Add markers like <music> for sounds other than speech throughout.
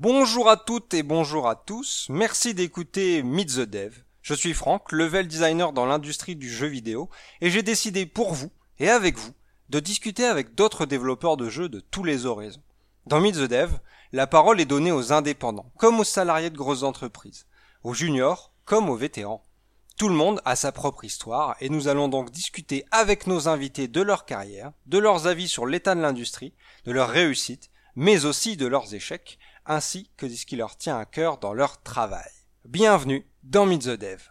Bonjour à toutes et bonjour à tous, merci d'écouter Meet the Dev. Je suis Franck, level designer dans l'industrie du jeu vidéo, et j'ai décidé pour vous, et avec vous, de discuter avec d'autres développeurs de jeux de tous les horizons. Dans Meet the Dev, la parole est donnée aux indépendants, comme aux salariés de grosses entreprises, aux juniors, comme aux vétérans. Tout le monde a sa propre histoire, et nous allons donc discuter avec nos invités de leur carrière, de leurs avis sur l'état de l'industrie, de leurs réussites, mais aussi de leurs échecs, ainsi que de ce qui leur tient à cœur dans leur travail. Bienvenue dans Meet the Dev.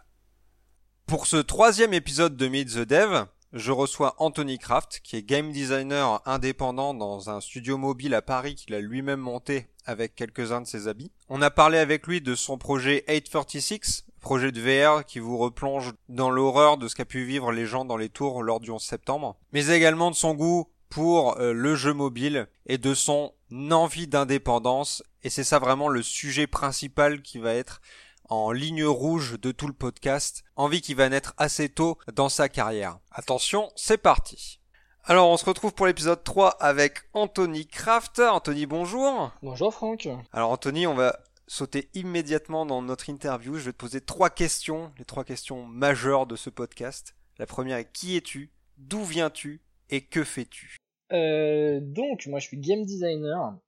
Pour ce troisième épisode de Meet the Dev, je reçois Anthony Kraft, qui est game designer indépendant dans un studio mobile à Paris qu'il a lui-même monté avec quelques-uns de ses habits. On a parlé avec lui de son projet 846, projet de VR qui vous replonge dans l'horreur de ce qu'a pu vivre les gens dans les tours lors du 11 septembre, mais également de son goût pour euh, le jeu mobile et de son envie d'indépendance et c'est ça vraiment le sujet principal qui va être en ligne rouge de tout le podcast, envie qui va naître assez tôt dans sa carrière. Attention, c'est parti. Alors on se retrouve pour l'épisode 3 avec Anthony Kraft. Anthony, bonjour. Bonjour Franck. Alors Anthony, on va sauter immédiatement dans notre interview. Je vais te poser trois questions, les trois questions majeures de ce podcast. La première est qui es-tu? D'où viens-tu? Et que fais-tu? Euh, Donc moi je suis game designer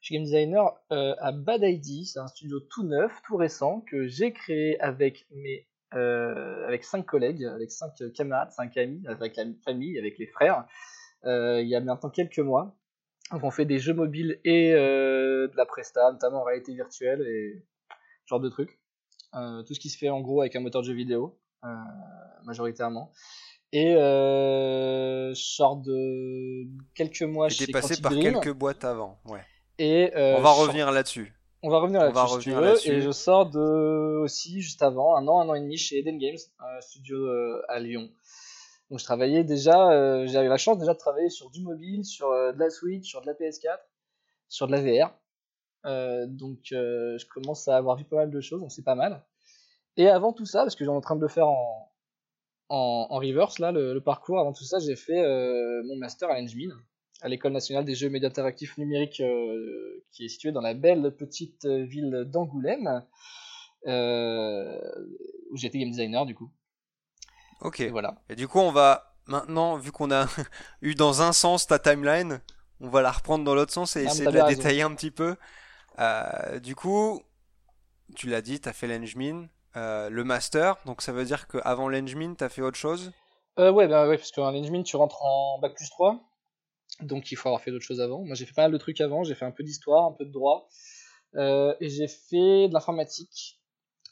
je suis game designer euh, à Bad ID, c'est un studio tout neuf, tout récent, que j'ai créé avec mes euh, avec cinq collègues, avec cinq camarades, cinq amis, avec la famille, avec les frères, il y a maintenant quelques mois. Donc on fait des jeux mobiles et de la presta, notamment en réalité virtuelle et ce genre de trucs. tout ce qui se fait en gros avec un moteur de jeu vidéo, majoritairement. Et euh, sort de quelques mois chez passé par quelques boîtes avant, ouais. Et, euh, on va revenir là-dessus. On va revenir là-dessus. là et je sors de aussi juste avant, un an, un an et demi chez Eden Games, un studio euh, à Lyon. Donc je travaillais déjà, euh, j'avais la chance déjà de travailler sur du mobile, sur de la Switch, sur de la PS4, sur de la VR. donc je commence à avoir vu pas mal de choses, donc c'est pas mal. Et avant tout ça, parce que j'en en train de le faire en, en, reverse là, le, parcours, avant tout ça, j'ai fait mon master à l'Engmin à l'école nationale des jeux médias interactifs numériques euh, qui est située dans la belle petite ville d'Angoulême, euh, où j'étais game designer du coup. Ok. Et voilà. Et du coup, on va maintenant, vu qu'on a <laughs> eu dans un sens ta timeline, on va la reprendre dans l'autre sens et ah, essayer de la détailler un petit peu. Euh, du coup, tu l'as dit, tu as fait l'Engmin, le master, donc ça veut dire qu'avant l'Engmin, tu as fait autre chose? Ouais, bah, ouais, parce qu'en l'Engmin, tu rentres en bac plus 3 donc il faut avoir fait d'autres choses avant. Moi j'ai fait pas mal de trucs avant, j'ai fait un peu d'histoire, un peu de droit, euh, et j'ai fait de l'informatique.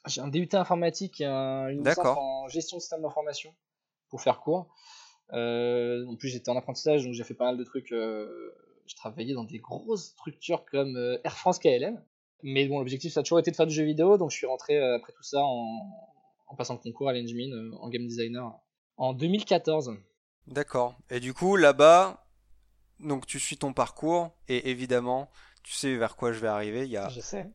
J'ai un DUT informatique et un, une licence en gestion de système d'information pour faire court. Euh, en plus j'étais en apprentissage donc j'ai fait pas mal de trucs. Euh, je travaillais dans des grosses structures comme euh, Air France KLM. Mais bon l'objectif ça a toujours été de faire du jeu vidéo donc je suis rentré euh, après tout ça en, en passant le concours à l'Engmin en game designer en 2014. D'accord. Et du coup là-bas donc tu suis ton parcours et évidemment tu sais vers quoi je vais arriver. Il y a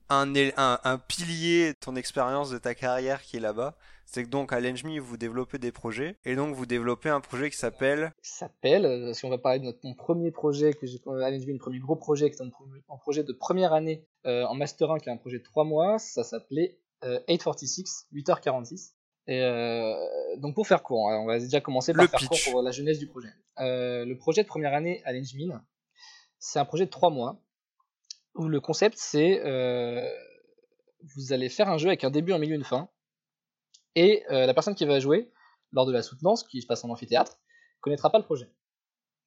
Un, un, un, pilier de ton expérience de ta carrière qui est là-bas. C'est que donc à l'Engmi vous développez des projets et donc vous développez un projet qui s'appelle. S'appelle, euh, si on va parler de notre, mon premier projet que j'ai à l'Engmi, le premier gros projet qui est un, projet de première année euh, en Master 1 qui est un projet de 3 mois, ça s'appelait euh, 846, 8h46. Et euh, donc pour faire court, hein, on va déjà commencer par faire court pour la jeunesse du projet. Euh, le projet de première année à l'Engmin, c'est un projet de trois mois où le concept c'est euh, vous allez faire un jeu avec un début, un milieu, une fin, et euh, la personne qui va jouer lors de la soutenance, qui se passe en amphithéâtre, connaîtra pas le projet.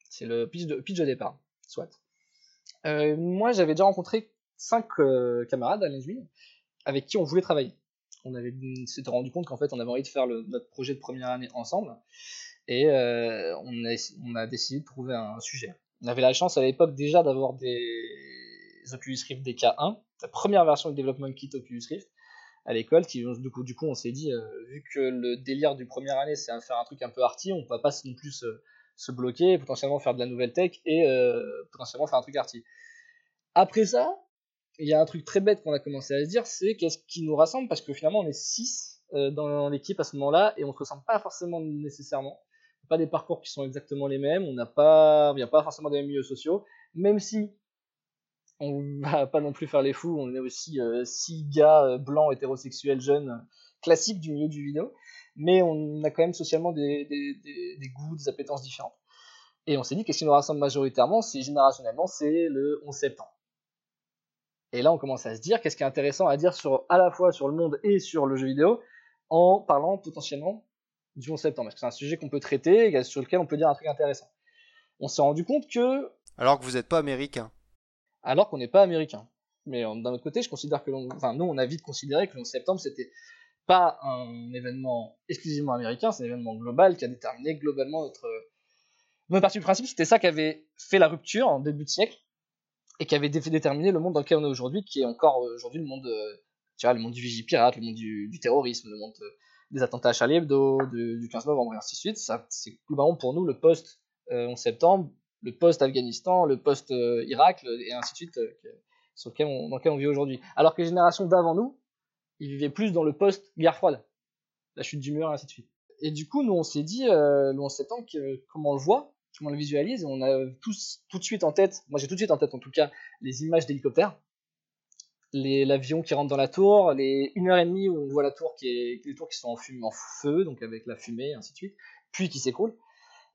C'est le pitch de, de départ, soit. Euh, moi j'avais déjà rencontré cinq euh, camarades à l'Engmin avec qui on voulait travailler on avait s'était rendu compte qu'en fait on avait envie de faire notre projet de première année ensemble et on, a, décidé de trouver un sujet. On avait la chance à l'époque déjà d'avoir des Oculus Rift DK1, la première version du développement kit Oculus Rift à l'école qui du coup, du coup on s'est dit euh, vu que le délire du première année c'est faire un truc un peu arty, on ne peut pas non plus se, bloquer, potentiellement faire de la nouvelle tech et euh, potentiellement faire un truc arty. Après ça, il y a un truc très bête qu'on a commencé à se dire, c'est qu'est-ce qui nous rassemble, parce que finalement on est 6 euh, dans l'équipe à ce moment-là, et on se ressemble pas forcément nécessairement. Pas des parcours qui sont exactement les mêmes, on n'a pas, pas forcément des mêmes milieux sociaux, même si on va <laughs> pas non plus faire les fous, on est aussi euh, six gars euh, blancs, hétérosexuels, jeunes, classiques du milieu du vidéo, mais on a quand même socialement des, des, des, goûts, des appétences différentes. Et on s'est dit qu'est-ce qui nous rassemble majoritairement, c'est générationnellement, c'est le 11 septembre. Et là, on commence à se dire qu'est-ce qui est intéressant à dire sur, à la fois sur le monde et sur le jeu vidéo, en parlant potentiellement du 11 septembre? Parce que c'est un sujet qu'on peut traiter, sur lequel on peut dire un truc intéressant? On s'est rendu compte que... Alors que vous n'êtes pas américain alors qu'on n'est pas américain. Mais euh, d'un autre côté, je considère que nous, on a vite considéré que le 11 septembre, c'était pas un événement exclusivement américain, c'est un événement global qui a déterminé globalement notre. Notre partie du principe, c'était ça qui avait fait la rupture en début de siècle et qui avait déterminé le monde dans lequel on est aujourd'hui, qui est encore euh, aujourd'hui le monde, euh, tu vois, le monde du vigipirate, le monde du, terrorisme, le monde des attentats à Charlie Hebdo, du 15 novembre et ainsi de suite. C'est globalement pour nous le post 11 septembre le post-Afghanistan, le post-Irak, et ainsi de suite, euh, sur lequel dans lequel on vit aujourd'hui. Alors que les générations d'avant nous, ils vivaient plus dans le post-guerre froide, la chute du mur, et ainsi de suite. Et du coup, nous, on s'est dit, euh, le 11 septembre, que, comment on le voit, comment on le visualise, et on a tous tout de suite en tête, moi j'ai tout de suite en tête en tout cas, les images d'hélicoptères, l'avion qui rentre dans la tour, les une heure et demie où on voit la tour qui est, les tours qui sont en, en feu, donc avec la fumée, et ainsi de suite, puis qui s'écroule.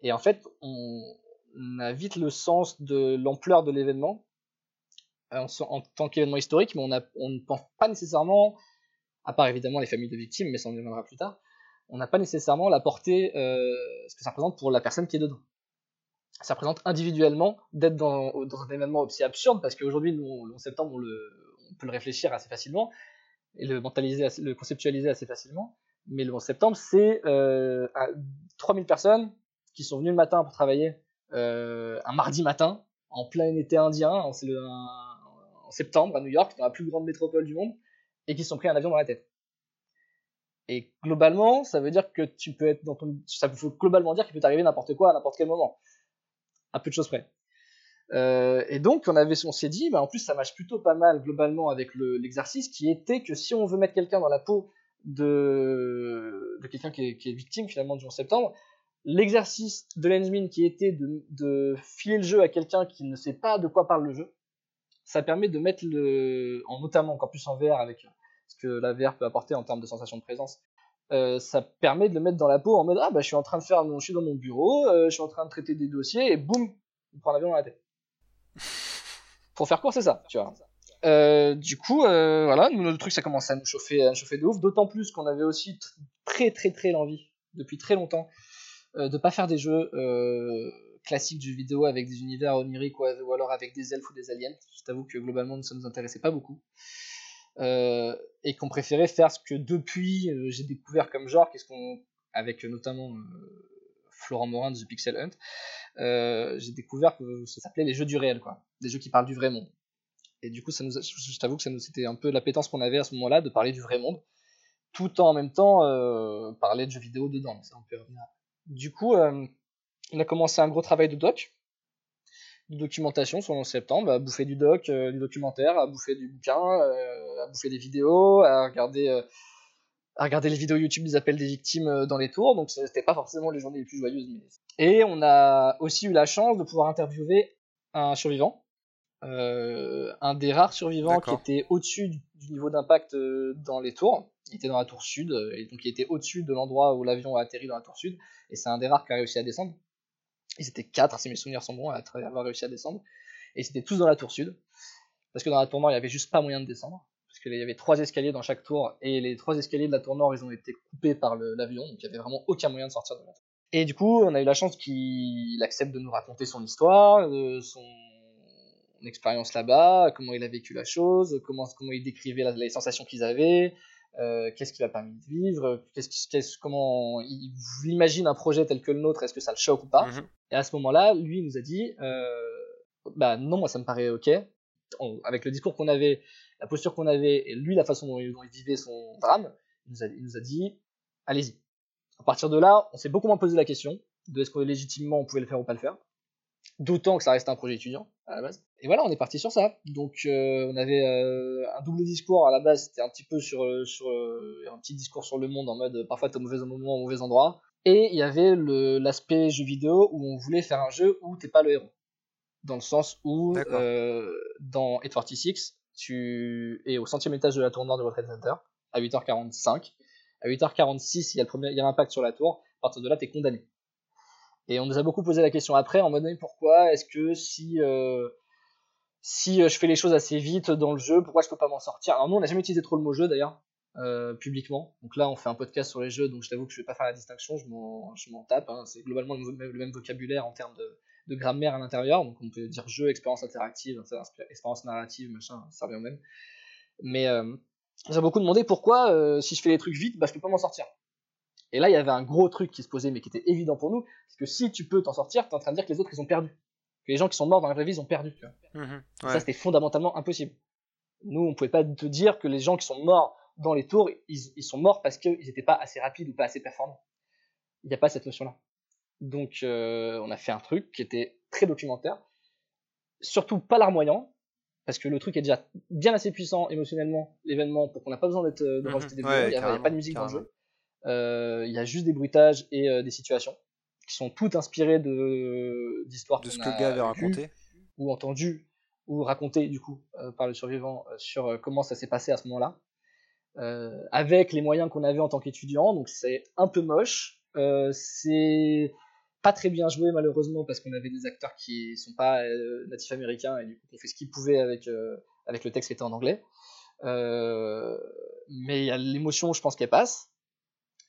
Et en fait, on, on a vite le sens de l'ampleur de l'événement en, tant qu'événement historique, mais on, on, ne pense pas nécessairement, à part évidemment les familles de victimes, mais ça en viendra plus tard, on n'a pas nécessairement la portée, euh, ce que ça représente pour la personne qui est dedans. Ça représente individuellement d'être dans, un événement aussi absurde, parce qu'aujourd'hui, le 11 septembre, on, on, peut le réfléchir assez facilement, et le conceptualiser assez facilement, mais le 11 septembre, c'est euh, 3000 personnes qui sont venues le matin pour travailler euh, un mardi matin, en plein été indien, en, septembre à New York, dans la plus grande métropole du monde, et qui se sont pris un avion dans la tête. Et globalement, ça veut dire que tu peux être dans ton, ça peut globalement dire qu'il peut t'arriver n'importe quoi à n'importe quel moment, à peu de choses près. Euh, et donc on avait, on s'est dit, bah en plus ça marche plutôt pas mal globalement avec l'exercice, qui était que si on veut mettre quelqu'un dans la peau de, quelqu'un qui qui est, victime finalement du 11 septembre, l'exercice de Lensmin qui était de, filer le jeu à quelqu'un qui ne sait pas de quoi parle le jeu, ça permet de mettre le, en notamment encore plus en VR avec ce que la VR peut apporter en termes de sensation de présence, euh, ça permet de le mettre dans la peau en mode ah bah je suis en train de faire, je suis dans mon bureau, euh, je suis en train de traiter des dossiers et boum, il prend l'avion dans la tête. <laughs> Pour faire court c'est ça, tu vois. Euh, du coup, voilà, nous, le truc ça commence à nous chauffer, à nous chauffer de ouf, d'autant plus qu'on avait aussi très très très l'envie depuis très longtemps euh, de pas faire des jeux euh, classiques du vidéo avec des univers oniriques ou, alors avec des elfes ou des aliens. Je t'avoue que globalement ça nous intéressait pas beaucoup. Euh, et qu'on préférait faire ce que depuis j'ai découvert comme genre, qu'est-ce qu'on avec notamment Florent Morin de The Pixel Hunt, j'ai découvert que ça s'appelait les jeux du réel, quoi, des jeux qui parlent du vrai monde. Et du coup, ça nous, je t'avoue que ça nous, c'était un peu l'appétence qu'on avait à ce moment-là de parler du vrai monde, tout en même temps parler de jeux vidéo dedans. Ça, on peut revenir du coup, euh, on a commencé un gros travail de doc, de documentation sur le septembre, à bouffer du doc, euh, du documentaire, à bouffer du bouquin, euh, à bouffer des vidéos, à regarder, à regarder les vidéos YouTube des appels des victimes dans les tours. Donc c'était pas forcément les journées les plus joyeuses. Et on a aussi eu la chance de pouvoir interviewer un survivant, un des rares survivants qui était au-dessus du niveau d'impact dans les tours il était dans la tour sud, euh, et donc il était au-dessus de l'endroit où l'avion a atterri dans la tour sud, et c'est un des rares qui a réussi à descendre. Ils étaient quatre, si mes souvenirs sont bons, à avoir réussi à descendre, et ils étaient tous dans la tour sud, parce que dans la tour nord, il n'y avait juste pas moyen de descendre, parce qu'il y avait trois escaliers dans chaque tour, et les trois escaliers de la tour nord, ils ont été coupés par l'avion, donc il n'y avait vraiment aucun moyen de sortir de la tour. Et du coup, on a eu la chance qu'il accepte de nous raconter son histoire, son expérience là-bas, comment il a vécu la chose, comment, comment il décrivait les sensations qu'ils avaient, euh, qu'est-ce qui va permis de vivre, qu'est-ce, comment il, imagine un projet tel que le nôtre, est-ce que ça le choque ou pas. Mhm. Et à ce moment-là, lui il nous a dit, euh, bah non, moi ça me paraît ok. avec le discours qu'on avait, la posture qu'on avait, et lui la façon dont il, vivait son drame, il nous a, il nous a dit, allez-y. À partir de là, on s'est beaucoup moins posé la question de est-ce que légitimement on pouvait le faire ou pas le faire. D'autant que ça reste un projet étudiant à la base. Et voilà, on est parti sur ça. Donc euh, on avait euh, un double discours à la base, c'était un petit peu sur, euh, sur un petit discours sur le monde en mode parfois t'es au mauvais moment, au mauvais endroit. Et il y avait l'aspect jeu vidéo où on voulait faire un jeu où t'es pas le héros. dans le sens où dans 846, tu es au centième étage de la tour nord de votre Center à 8h45. À 8h46, il y a, le premier, il y a l'impact sur la tour. À partir de là, tu es condamné. Et on nous a beaucoup posé la question après, en mode pourquoi est-ce que si, euh, si euh, je fais les choses assez vite dans le jeu, pourquoi je peux pas m'en sortir? Alors nous, on n'a jamais utilisé trop le mot jeu d'ailleurs, euh, publiquement. Donc là, on fait un podcast sur les jeux, donc je t'avoue que je vais pas faire la distinction, je m'en tape. Hein. C'est globalement le, même vocabulaire en termes de, de grammaire à l'intérieur, donc on peut dire jeu, expérience interactive, expérience narrative, machin, ça revient au même. Mais euh, j'ai beaucoup demandé pourquoi, si je fais les trucs vite, bah, je peux pas m'en sortir. Et là, il y avait un gros truc qui se posait, mais qui était évident pour nous, c'est que si tu peux t'en sortir, t'es en train de dire que les autres, ils ont perdu. Que les gens qui sont morts dans la vraie vie, ils ont perdu. Mmh ça, c'était fondamentalement impossible. Nous, on pouvait pas te dire que les gens qui sont morts dans les tours, ils, ils sont morts parce qu'ils n'étaient pas assez rapides ou pas assez performants. Il n'y a pas cette notion-là. Donc, euh, on a fait un truc qui était très documentaire, surtout pas larmoyant, parce que le truc est déjà bien assez puissant émotionnellement, l'événement, pour qu'on n'a pas besoin d'être de mhm. rajouter des il n'y a, pas de musique dans le jeu. Euh, il y a juste des bruitages et euh, des situations qui sont toutes inspirées de d'histoires de ce que le gars avait raconté ou entendu ou raconté du coup par le survivant sur comment ça s'est passé à ce moment-là. avec les moyens qu'on avait en tant qu'étudiant, donc c'est un peu moche, c'est pas très bien joué malheureusement parce qu'on avait des acteurs qui sont pas euh, natifs américains et du coup on fait ce qu'ils pouvaient avec, euh, avec le texte qui était en anglais. Euh, mais il y a l'émotion, je pense qu'elle passe.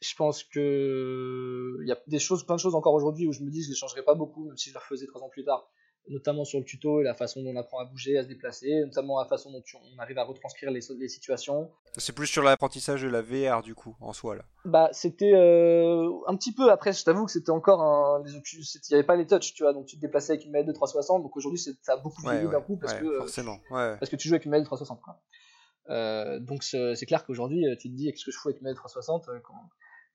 Je pense que il y a des choses, plein de choses encore aujourd'hui où je me dis je les changerais pas beaucoup, même si je les refaisais trois ans plus tard notamment sur le tuto et la façon dont on apprend à bouger, à se déplacer, notamment la façon dont on arrive à retranscrire les, les situations. C'est plus sur l'apprentissage de la VR du coup, en soi là. Bah c'était euh, un petit peu après, je t'avoue que c'était encore un, il n'y avait pas les touches, tu vois, donc tu te déplaçais avec une manette de 360, donc aujourd'hui ça a beaucoup vieilli d'un coup parce que forcément, parce que tu joues avec une manette de 360. Euh, donc c'est clair qu'aujourd'hui tu te dis qu'est-ce que je fous avec une manette de 360 euh, quand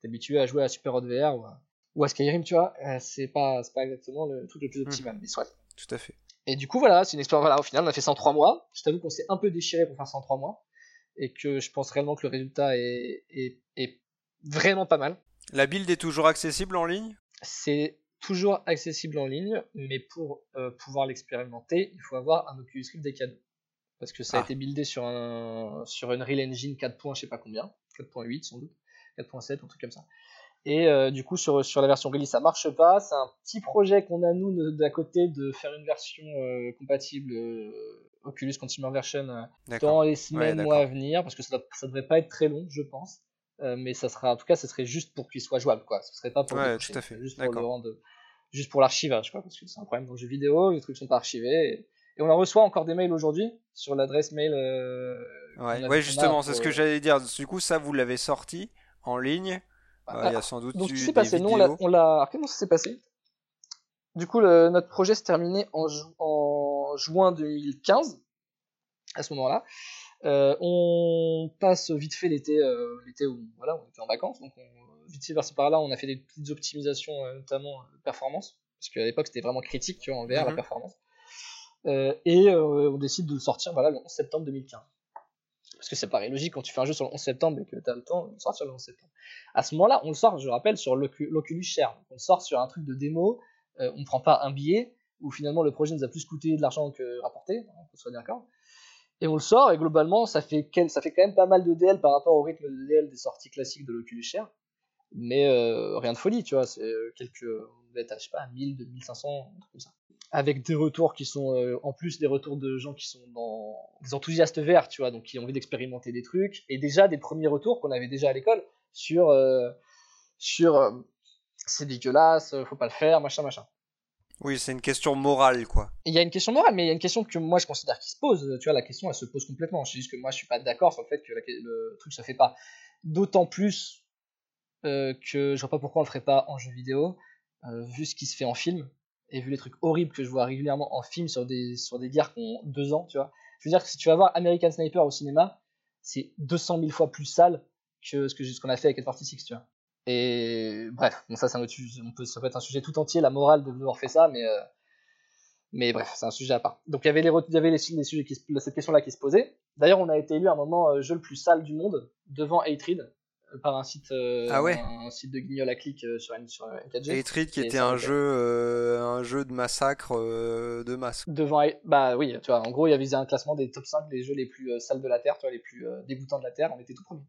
t'es habitué à jouer à Super Hot VR ou à, ou à Skyrim, tu vois, c'est pas, pas exactement le truc le plus optimal, mmh. mais soit. Tout à fait. Et du coup, voilà, c'est une expérience. Voilà, au final, on a fait ça en 3 mois. Je t'avoue qu'on s'est un peu déchiré pour faire ça en 3 mois. Et que je pense réellement que le résultat est, est, vraiment pas mal. La build est toujours accessible en ligne? C'est toujours accessible en ligne, mais pour euh, pouvoir l'expérimenter, il faut avoir un Oculus Rift des cadeaux. Parce que ça a ah. été buildé sur, un, sur une Real Engine 4. je sais pas combien, 4.8 sans doute, 4.7, un truc comme ça. Et euh, du coup, sur, sur la version release, ça marche pas. C'est un petit projet qu'on a, nous, d'à côté, de faire une version euh, compatible euh, Oculus Consumer Version dans les semaines, mois à venir, parce que ça, ça devrait pas être très long, je pense. mais ça sera, en tout cas, ce serait juste pour qu'il soit jouable, quoi. Ce serait pas pour ouais, tout à fait. juste pour le rendre, juste pour l'archivage, quoi, parce que c'est un problème dans le jeu vidéo, les trucs sont pas archivés. Et, on en reçoit encore des mails aujourd'hui sur l'adresse mail. ouais, ouais justement, c'est ce que j'allais dire. Du coup, ça, vous l'avez sorti en ligne il y a sans doute Donc, s'est passé, nous, on l'a. Comment ça s'est passé? Du coup, notre projet s'est terminé en, en, juin 2015, à ce moment-là. Euh, on passe vite fait l'été, euh, l'été où voilà, on était en vacances, donc on, vite fait par par là, on a fait des petites optimisations, euh, notamment performance, parce qu'à l'époque c'était vraiment critique, tu vois, en VR la mhm. performance. et on décide de le sortir, voilà, le 11 septembre 2015 parce que ça paraît logique quand tu fais un jeu sur le 11 septembre et que tu as le temps de sortir le 11 septembre. À ce moment-là, on le sort, je rappelle, sur l'Oculus Share. on le sort sur un truc de démo, euh, on ne prend pas un billet, où finalement le projet nous a plus coûté de l'argent que rapporté, on peut se d'accord. Et on le sort, et globalement, ça fait, ça fait quand même pas mal de DL par rapport au rythme de DL des sorties classiques de l'Oculus Share. Mais euh, rien de folie, tu vois, c'est euh, quelques, on va être à, je sais pas, 1000, 2500, un truc comme ça avec des retours qui sont euh, en plus des retours de gens qui sont dans des enthousiastes verts, tu vois, donc qui ont envie d'expérimenter des trucs, et déjà des premiers retours qu'on avait déjà à l'école sur euh, sur euh, c'est dégueulasse, faut pas le faire, machin machin. Oui, c'est une question morale, quoi. Il y a une question morale, mais il y a une question que moi je considère qui se pose. Tu vois, la question elle se pose complètement. C'est juste que moi je suis pas d'accord sur le fait que le truc se fait pas. D'autant plus que je vois pas pourquoi on le ferait pas en jeu vidéo, vu ce qui se fait en film et vu les trucs horribles que je vois régulièrement en film sur des, sur des guerres qui ont deux ans, tu vois. Je veux dire que si tu vas voir American Sniper au cinéma, c'est 200 000 fois plus sale que ce que ce qu'on a fait avec 46, tu vois. Et bref, bon, ça, on peut, ça peut être un sujet tout entier, la morale de avoir fait ça, mais, euh, mais bref, c'est un sujet à part. Donc il y avait, les, il y avait les, sujets cette question-là qui se posait. D'ailleurs, on a été élu à un moment euh, jeu le plus sale du monde devant Hatred, par un site, euh, Ah ouais un, un site de guignol à clic euh, sur, sur N4G. Hatred qui était un jeu, euh, un jeu de massacre euh, de masse. Devant, bah oui, tu vois, en gros, il y avait un classement des top 5 des jeux les plus euh, sales de la Terre, tu vois, les plus euh, dégoûtants de la Terre, on était tout premier.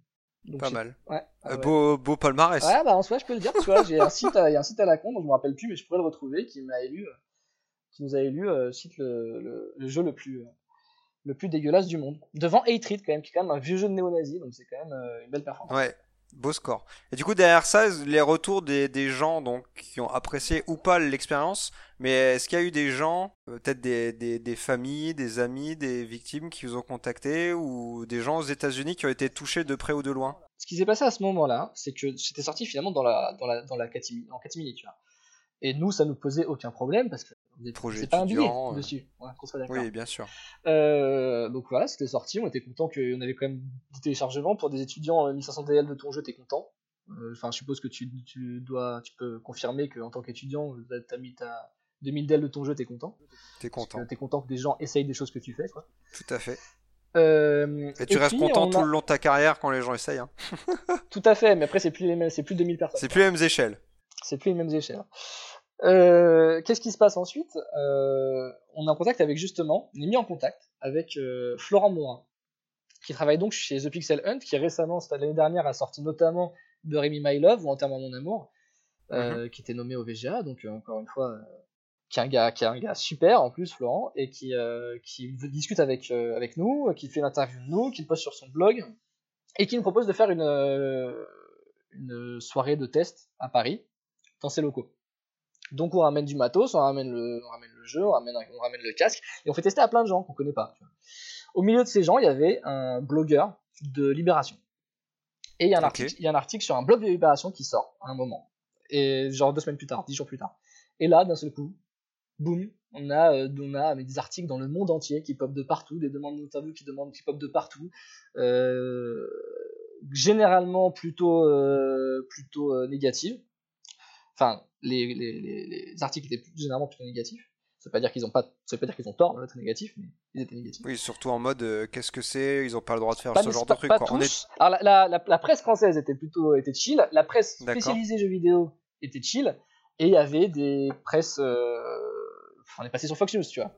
Donc, Pas mal. Ouais, ah Euh, ouais. Beau, beau palmarès. Ouais, bah en soi, je peux le dire, tu vois, j'ai un site, il y a un site à la con, dont je me rappelle plus, mais je pourrais le retrouver, qui m'a élu, euh, qui nous a élu, euh, site le, le, le jeu le plus, euh, le plus dégueulasse du monde. Devant Hatred, quand même, qui est quand même un vieux jeu de néo-nazi, donc c'est quand même euh, une belle performance. Ouais, beau score. Et du coup, derrière ça, les retours des, des gens donc, qui ont apprécié ou pas l'expérience, mais est-ce qu'il y a eu des gens, euh, peut-être des, des, des familles, des amis, des victimes qui vous ont contacté, ou des gens aux États-Unis qui ont été touchés de près ou de loin? Ce qui s'est passé à ce moment-là, c'est que c'était sorti finalement dans la, dans la, dans la catimini, en catimini, tu vois. Et nous, ça nous posait aucun problème, parce que Projet c'est pas un billet euh. dessus, ouais, qu'on soit d'accord. Oui, bien sûr. Euh, donc voilà, c'était sorti, on était content qu'on avait quand même du téléchargement pour des étudiants euh, 1500 DL de ton jeu, t'es content. Euh, Enfin, je suppose que tu, tu dois, tu peux confirmer qu'en tant qu'étudiant, euh, t'as mis ta 2000 DL de ton jeu, t'es content. T'es content. T'es content que des gens essayent des choses que tu fais, quoi. Tout à fait. Euh, Et tu restes puis, content on tout le long de ta carrière quand les gens essayent. Hein. <laughs> Tout à fait, mais après c'est plus les mêmes, plus 2000 personnes. C'est plus les mêmes échelles. c'est plus les mêmes échelles. Euh, Qu'est-ce qui se passe ensuite? Euh, On est en contact avec justement, on est mis en contact avec euh, Florent Morin, qui travaille donc chez The Pixel Hunt, qui récemment, c'était l'année dernière, a sorti notamment Bury Me My Love ou Enterrement Mon Amour, euh, qui était nommé au VGA, donc encore une fois, qui est un gars, qui est un gars super en plus, Florent, et qui, qui discute avec, avec nous, qui fait l'interview de nous, qui le poste sur son blog, et qui nous propose de faire une, une soirée de test à Paris, dans ses locaux. Donc on ramène du matos, on ramène le, on ramène le jeu, on ramène, on ramène le casque, et on fait tester à plein de gens qu'on connaît pas. tu vois. Au milieu de ces gens, il y avait un blogueur de Libération. Et il y, a un article, il y a un article sur un blog de Libération qui sort à un moment. Et genre deux semaines plus tard, dix jours plus tard. Et là, d'un seul coup, boum, on a, euh, on a mais des articles dans le monde entier qui popent de partout, des demandes d'interview qui demandent qui popent de partout. Euh, généralement plutôt, euh, plutôt négatives. Enfin, les, les, les, les articles étaient généralement plutôt négatifs. Ça veut pas dire qu'ils ont pas, ça veut pas dire qu'ils ont tort d'être négatifs, mais ils étaient négatifs. Oui, surtout en mode euh, qu'est-ce que c'est? Ils ont pas le droit de faire Pas, ce genre de truc. pas quoi. On est... tous. Alors la, la, presse française était plutôt était chill, la presse spécialisée jeux vidéo était chill, et il y avait des presses. euh, enfin, on est passé sur Fox News, tu vois.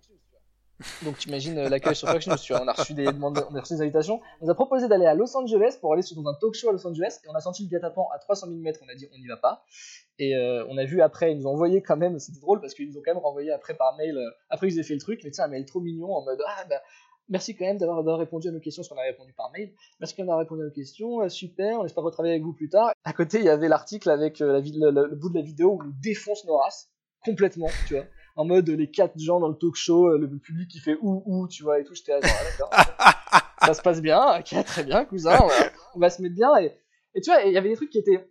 Donc tu imagines euh, l'accueil sur vois. On a reçu des demandes, on a reçu des invitations. On nous a proposé d'aller à Los Angeles pour aller dans un talk show à Los Angeles, et on a senti le guet-apens à 300 000 mètres. On a dit on n'y va pas. Et euh, on a vu après, ils nous ont envoyé quand même, c'était drôle parce qu'ils nous ont quand même renvoyé après par mail, euh, après qu'ils aient fait le truc, mais sais, un mail trop mignon en mode ah bah merci quand même d'avoir répondu à nos questions, parce qu'on a répondu par mail. Merci quand même d'avoir répondu à nos questions, super, on espère retravailler avec vous plus tard. À côté, il y avait l'article avec la le, le- le bout de la vidéo où on défonce nos races, complètement, tu vois. En mode les quatre gens dans le talk show, euh, le public qui fait ouh ouh, tu vois, et tout, j'étais là, genre, ah, d'accord. <laughs> ça se passe bien, ok, très bien, cousin, on va, on va se mettre bien. Et, et tu vois, il y avait des trucs qui étaient.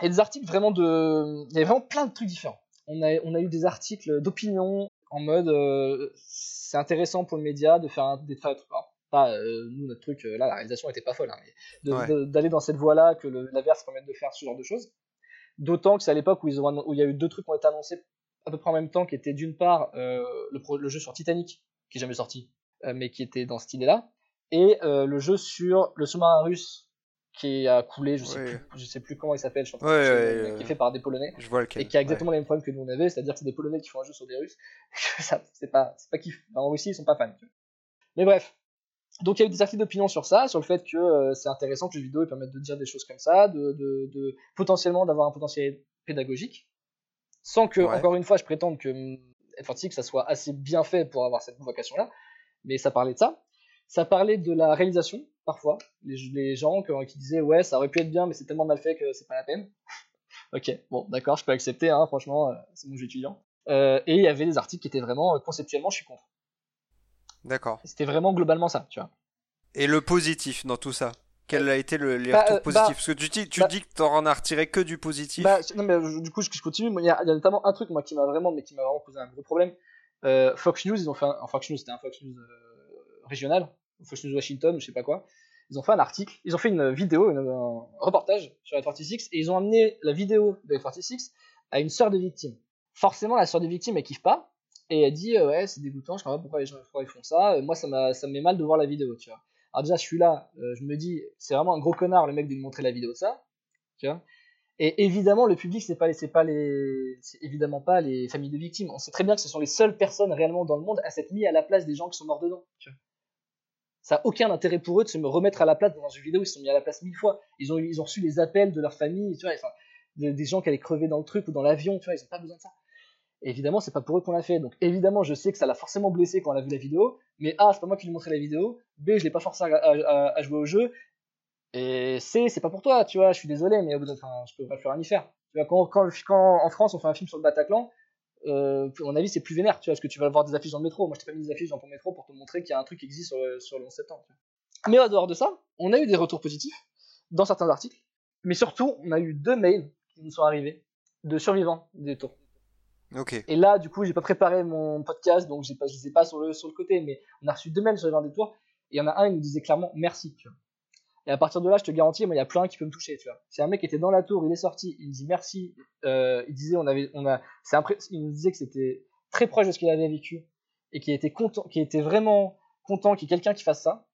Il y a des articles vraiment de. Il y avait vraiment plein de trucs différents. On a, on a eu des articles d'opinion en mode euh, c'est intéressant pour le média de faire un. De faire, alors, pas euh, nous, notre truc, euh, là, la réalisation était pas folle, hein, mais Ouais. d'aller dans cette voie-là, que le- l'averse permette de faire ce genre de choses. D'autant que c'est à l'époque où, ils ont annon- où il y a eu deux trucs qui ont été annoncés à peu près en même temps, qui étaient d'une part euh, le, jeu sur Titanic, qui est jamais sorti, euh, mais qui était dans cette idée-là, et euh, le jeu sur le sous-marin russe qui a coulé, je sais, Ouais. plus, je sais plus comment il s'appelle, je ouais, mais ouais. qui est fait par des Polonais, Je vois lequel. et qui a exactement les mêmes problèmes que nous on avait, c'est-à-dire que c'est des Polonais qui font un jeu sur des Russes, <laughs> ça, c'est pas, c'est pas kiff. Enfin, en Russie, ils sont pas fans. tu vois. Mais bref. Donc il y a eu des articles d'opinion sur ça, sur le fait que euh, c'est intéressant que les vidéos permettent de dire des choses comme ça, de, de, de potentiellement d'avoir un potentiel pédagogique, sans que, Ouais. encore une fois, je prétende que hum, F46 ça soit assez bien fait pour avoir cette vocation-là, mais ça parlait de ça. Ça parlait de la réalisation, parfois. Les, les gens qui, qui disaient ouais, ça aurait pu être bien, mais c'est tellement mal fait que c'est pas la peine. <laughs> ok, bon, d'accord, je peux accepter, hein, franchement, euh, c'est mon jeu étudiant. Euh, et il y avait des articles qui étaient vraiment, euh, conceptuellement, je suis contre. D'accord. C'était vraiment globalement ça, tu vois. Et le positif dans tout ça? Quel a été le, les Bah, retours euh, positifs? Bah, Parce que tu, dis- tu bah- dis que t'en as retiré que du positif. Bah, non, mais euh, du coup, je, je continue. Il y, a il y a notamment un truc moi qui m'a vraiment, mais qui m'a vraiment posé un gros problème. Euh, Fox News, ils ont fait un, enfin, Fox News, c'était un Fox News euh, régional, Fox News Washington, je sais pas quoi. Ils ont fait un article, ils ont fait une vidéo, une- un reportage sur F46 et ils ont amené la vidéo de F46 à une sœur de victime. Forcément, la sœur de victime, elle kiffe pas et elle dit ouais, c'est dégoûtant, je comprends pas pourquoi les gens ils font ça. Moi, ça m'a, ça me met mal de voir la vidéo, tu vois. Alors déjà, celui-là, euh, je me dis, c'est vraiment un gros connard, le mec, de lui montrer la vidéo de ça. Et évidemment, le public, c'est pas, les, c'est pas les, c'est évidemment pas les familles de victimes. On sait très bien que ce sont les seules personnes réellement dans le monde à s'être mis à la place des gens qui sont morts dedans. Ça n'a aucun intérêt pour eux de se me remettre à la place dans une vidéo, ils se sont mis à la place mille fois. Ils ont, ils ont reçu les appels de leur famille, des gens qui allaient crever dans le truc ou dans l'avion, ils n'ont pas besoin de ça. Évidemment, c'est pas pour eux qu'on l'a fait. Donc évidemment, je sais que ça l'a forcément blessé quand on a vu la vidéo, mais A, c'est pas moi qui lui ai montré la vidéo, B, je l'ai pas forcé à, jouer au jeu, et C, c'est pas pour toi, tu vois, je suis désolé, mais enfin, je peux pas faire un y faire. Tu vois, quand, en France on fait un film sur le Bataclan, euh, à mon avis, c'est plus vénère, tu vois, parce que tu vas voir des affiches dans le métro. Moi, je t'ai pas mis des affiches dans ton métro pour te montrer qu'il y a un truc qui existe sur, sur le 11 septembre. Mais en dehors de ça, on a eu des retours positifs dans certains articles, mais surtout, on a eu deux mails qui nous sont arrivés de survivants des tours. Et là, du coup, j'ai pas préparé mon podcast, donc pas, je les ai pas sur le, sur le côté, mais on a reçu deux mails sur les des tours, et il y en a un, il nous disait clairement merci. Et à partir de là, je te garantis, moi, il y a plus un qui peut me toucher, tu vois. C'est un mec qui était dans la tour, il est sorti, il me dit merci, euh, il disait, on avait, on a, il nous disait que c'était très proche de ce qu'il avait vécu, et qui était content, qui était vraiment content qu'il y ait quelqu'un qui fasse ça.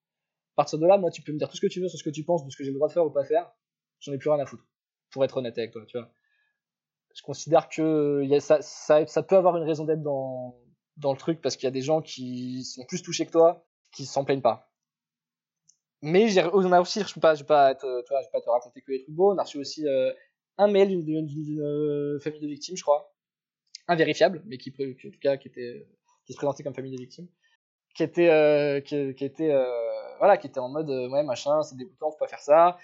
À partir de là, moi, tu peux me dire tout ce que tu veux sur ce que tu penses, de ce que j'ai le droit de faire ou pas faire. J'en ai plus rien à foutre. Pour être honnête avec toi, tu vois. Je considère que ça, peut avoir une raison d'être dans, le truc parce qu'il y a des gens qui sont plus touchés que toi, qui s'en plaignent pas. Mais on a aussi, je ne vais, pas te, raconter que les trucs beaux, on a reçu aussi euh, un mail d'une euh, famille de victimes, je crois, invérifiable, mais qui, se présentait comme famille de victimes, qui était, euh, en mode, ouais, machin, c'est dégoûtant, faut pas faire ça.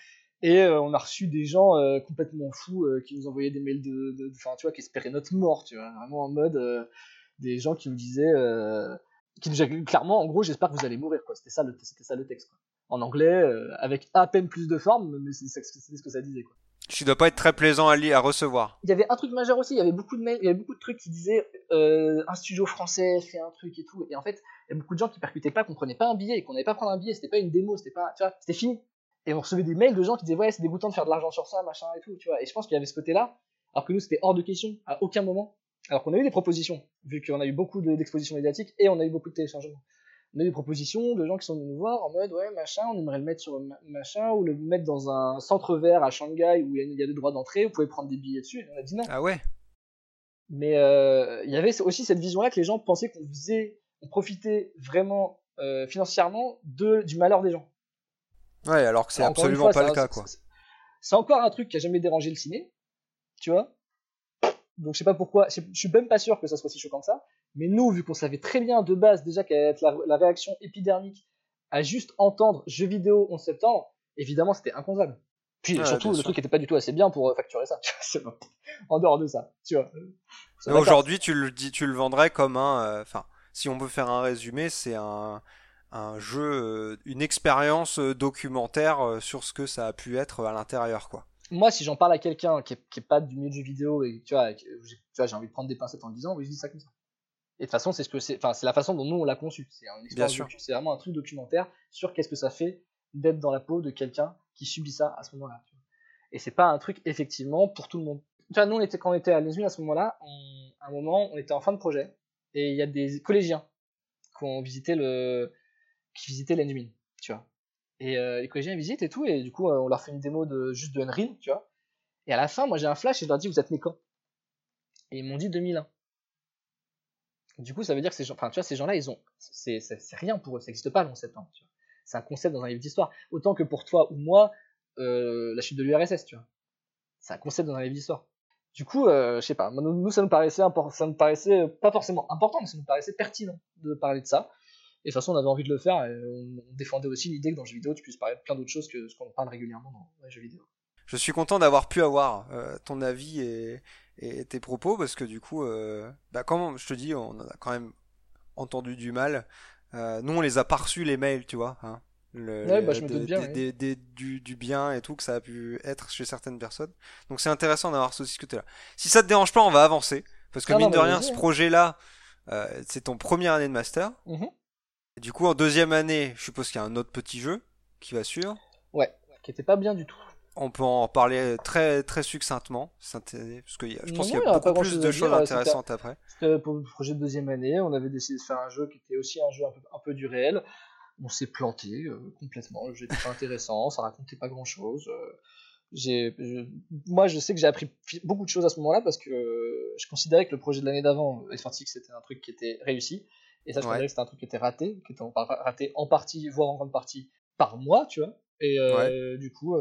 Et on a reçu des gens complètement fous qui nous envoyaient des mails de, enfin, tu vois, qui espéraient notre mort, tu vois, vraiment en mode des gens qui nous disaient, qui nous clairement, en gros, j'espère que vous allez mourir, quoi. C'était ça le, c'était ça le texte, quoi en anglais, euh, avec à peine plus de forme, mais c'est ce que ça disait. Quoi. Tu dois pas être très plaisant à, lire, à recevoir. Il y avait un truc majeur aussi, il y avait beaucoup de mails, il y avait beaucoup de trucs qui disaient euh, un studio français fait un truc et tout. Et en fait, il y a beaucoup de gens qui percutaient pas, qu'on prenait pas un billet, qu'on n'allait pas prendre un billet, c'était pas une démo, c'était pas, tu vois, c'était fini. Et on recevait des mails de gens qui disaient ouais, c'est dégoûtant de faire de l'argent sur ça, machin et tout, tu vois. Et je pense qu'il y avait ce côté-là, alors que nous c'était hors de question à aucun moment. Alors qu'on a eu des propositions, vu qu'on a eu beaucoup d'expositions médiatiques et on a eu beaucoup de téléchargements. On a eu des propositions de gens qui sont venus nous voir en mode ouais machin on aimerait le mettre sur machin ou le mettre dans un centre vert à Shanghai où il y a des droits d'entrée vous pouvez prendre des billets dessus. Et on a dit non. Ah ouais. Mais euh, il y avait aussi cette vision là que les gens pensaient qu'on faisait on profitait vraiment euh, financièrement de, du malheur des gens ouais alors que c'est absolument pas le cas quoi c'est encore un truc qui a jamais dérangé le ciné tu vois donc je sais pas pourquoi je suis même pas sûr que ça soit si choquant que ça mais nous, vu qu'on savait très bien de base déjà qu'elle allait être la, réaction épidermique à juste entendre jeu vidéo 11 septembre, évidemment c'était inconcevable. Puis surtout, le truc n'était pas du tout assez bien pour euh, facturer ça. <laughs> en dehors de ça, tu vois. Aujourd'hui, tu le dis, tu le vendrais comme un, euh, enfin, si on veut faire un résumé, c'est un, un jeu, euh, une expérience documentaire sur ce que ça a pu être à l'intérieur, quoi. Moi, si j'en parle à quelqu'un qui, qui est, pas du milieu du jeu vidéo et tu vois, tu vois j'ai envie de prendre des pincettes en le disant, oui, je dis ça comme ça. Et de toute façon, c'est ce que c'est, enfin, c'est la façon dont nous on l'a conçu. C'est c'est vraiment un truc documentaire sur qu'est-ce que ça fait d'être dans la peau de quelqu'un qui subit ça à ce moment-là. Et c'est pas un truc effectivement pour tout le monde. Tu vois, nous on était quand on était à l'ESMU à ce moment-là, à un moment on était en fin de projet et il y a des collégiens qui ont visité le, qui visitaient l'Enzumin, tu vois. Et euh, les collégiens visitent et tout et du coup euh, on leur fait une démo de juste de Unreal, tu vois. Et à la fin, moi j'ai un flash et je leur dis vous êtes né quand Et ils m'ont dit 2001. Du coup, ça veut dire que ces gens, enfin, tu vois, ces gens-là, ils ont, c'est, rien pour eux, ça n'existe pas le 11 septembre. C'est un concept dans un livre d'histoire. Autant que pour toi ou moi, euh, la chute de l'URSS, tu vois. C'est un concept dans un livre d'histoire. Du coup, euh, je sais pas, nous, ça nous paraissait pas forcément important, mais ça nous paraissait pertinent de parler de ça. Et de toute façon, on avait envie de le faire, et on, défendait aussi l'idée que dans le jeu vidéo, tu puisses parler de plein d'autres choses que ce qu'on parle régulièrement dans les jeux vidéo. Je suis content d'avoir pu avoir euh, ton avis et, et tes propos parce que du coup, euh, bah, comme je te dis, on a quand même entendu du mal. Euh, nous, on les a pas reçus les mails, tu vois. Hein, le, ouais, bah, je me bien, du, du, bien et tout que ça a pu être chez certaines personnes. Donc c'est intéressant d'avoir ce discuté-là. Si ça te dérange pas, on va avancer parce que mine de rien, ce hein. projet-là, euh, c'est ton première année de master. Du coup, en deuxième année, je suppose qu'il y a un autre petit jeu qui va suivre. Ouais, qui était pas bien du tout on peut en parler très très succinctement, parce que je pense qu'il y a beaucoup plus de choses intéressantes après. pour le projet de deuxième année, on avait décidé de faire un jeu qui était aussi un jeu un peu, du réel. on s'est planté complètement. J'étais pas intéressant, ça racontait pas grand chose. j'ai, moi, je sais que j'ai appris beaucoup de choses à ce moment-là parce que je considérais que le projet de l'année d'avant, X46, c'était un truc qui était réussi. Et ça, je considérais que c'était un truc qui était raté, qui était raté en partie, voire en grande partie, par moi, tu vois. Et du coup,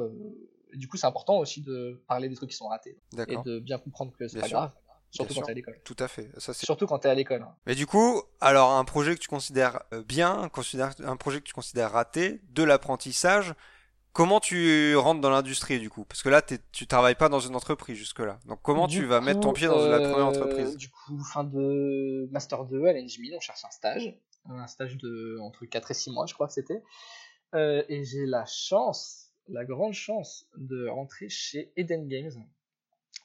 du coup, c'est important aussi de parler des trucs qui sont ratés et de bien comprendre que c'est pas grave. Surtout quand t'es à l'école. Tout à fait. Ça, Surtout quand t'es à l'école. Hein. Mais du coup, alors un projet que tu considères euh, bien, un projet que tu considères raté, de l'apprentissage, comment tu rentres dans l'industrie du coup? Parce que là, tu travailles pas dans une entreprise jusque-là. Donc comment tu vas mettre ton pied dans la première euh, entreprise? Du coup, fin de Master 2 à l'Engmin, on cherche un stage. Un stage de entre 4 et 6 mois, je crois que c'était. Euh, et j'ai la chance la grande chance de rentrer chez Eden Games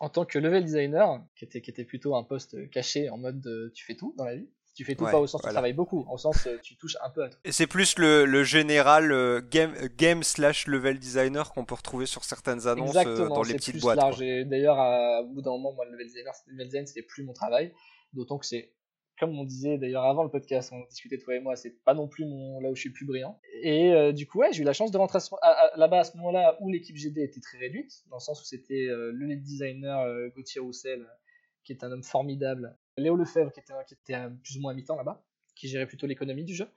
en tant que level designer, qui était, qui était plutôt un poste caché en mode tu fais tout dans la vie. Tu fais tout pas au sens tu travailles beaucoup, au sens tu touches un peu à tout. C'est plus le, général euh, game, game slash level designer qu'on peut retrouver sur certaines annonces euh, dans les petites boîtes. D'ailleurs, au bout d'un moment, moi, le level designer, level design, c'était plus mon travail. D'autant que c'est comme on disait d'ailleurs avant le podcast, on discutait toi et moi, c'est pas non plus mon, là où je suis plus brillant. Et euh, du coup, ouais, j'ai eu la chance de rentrer là-bas à ce moment-là où l'équipe GD était très réduite, dans le sens où c'était euh, le lead designer euh, Gauthier Roussel, qui est un homme formidable, Léo Lefebvre, qui était, qui était plus ou moins à mi-temps là-bas, qui gérait plutôt l'économie du jeu.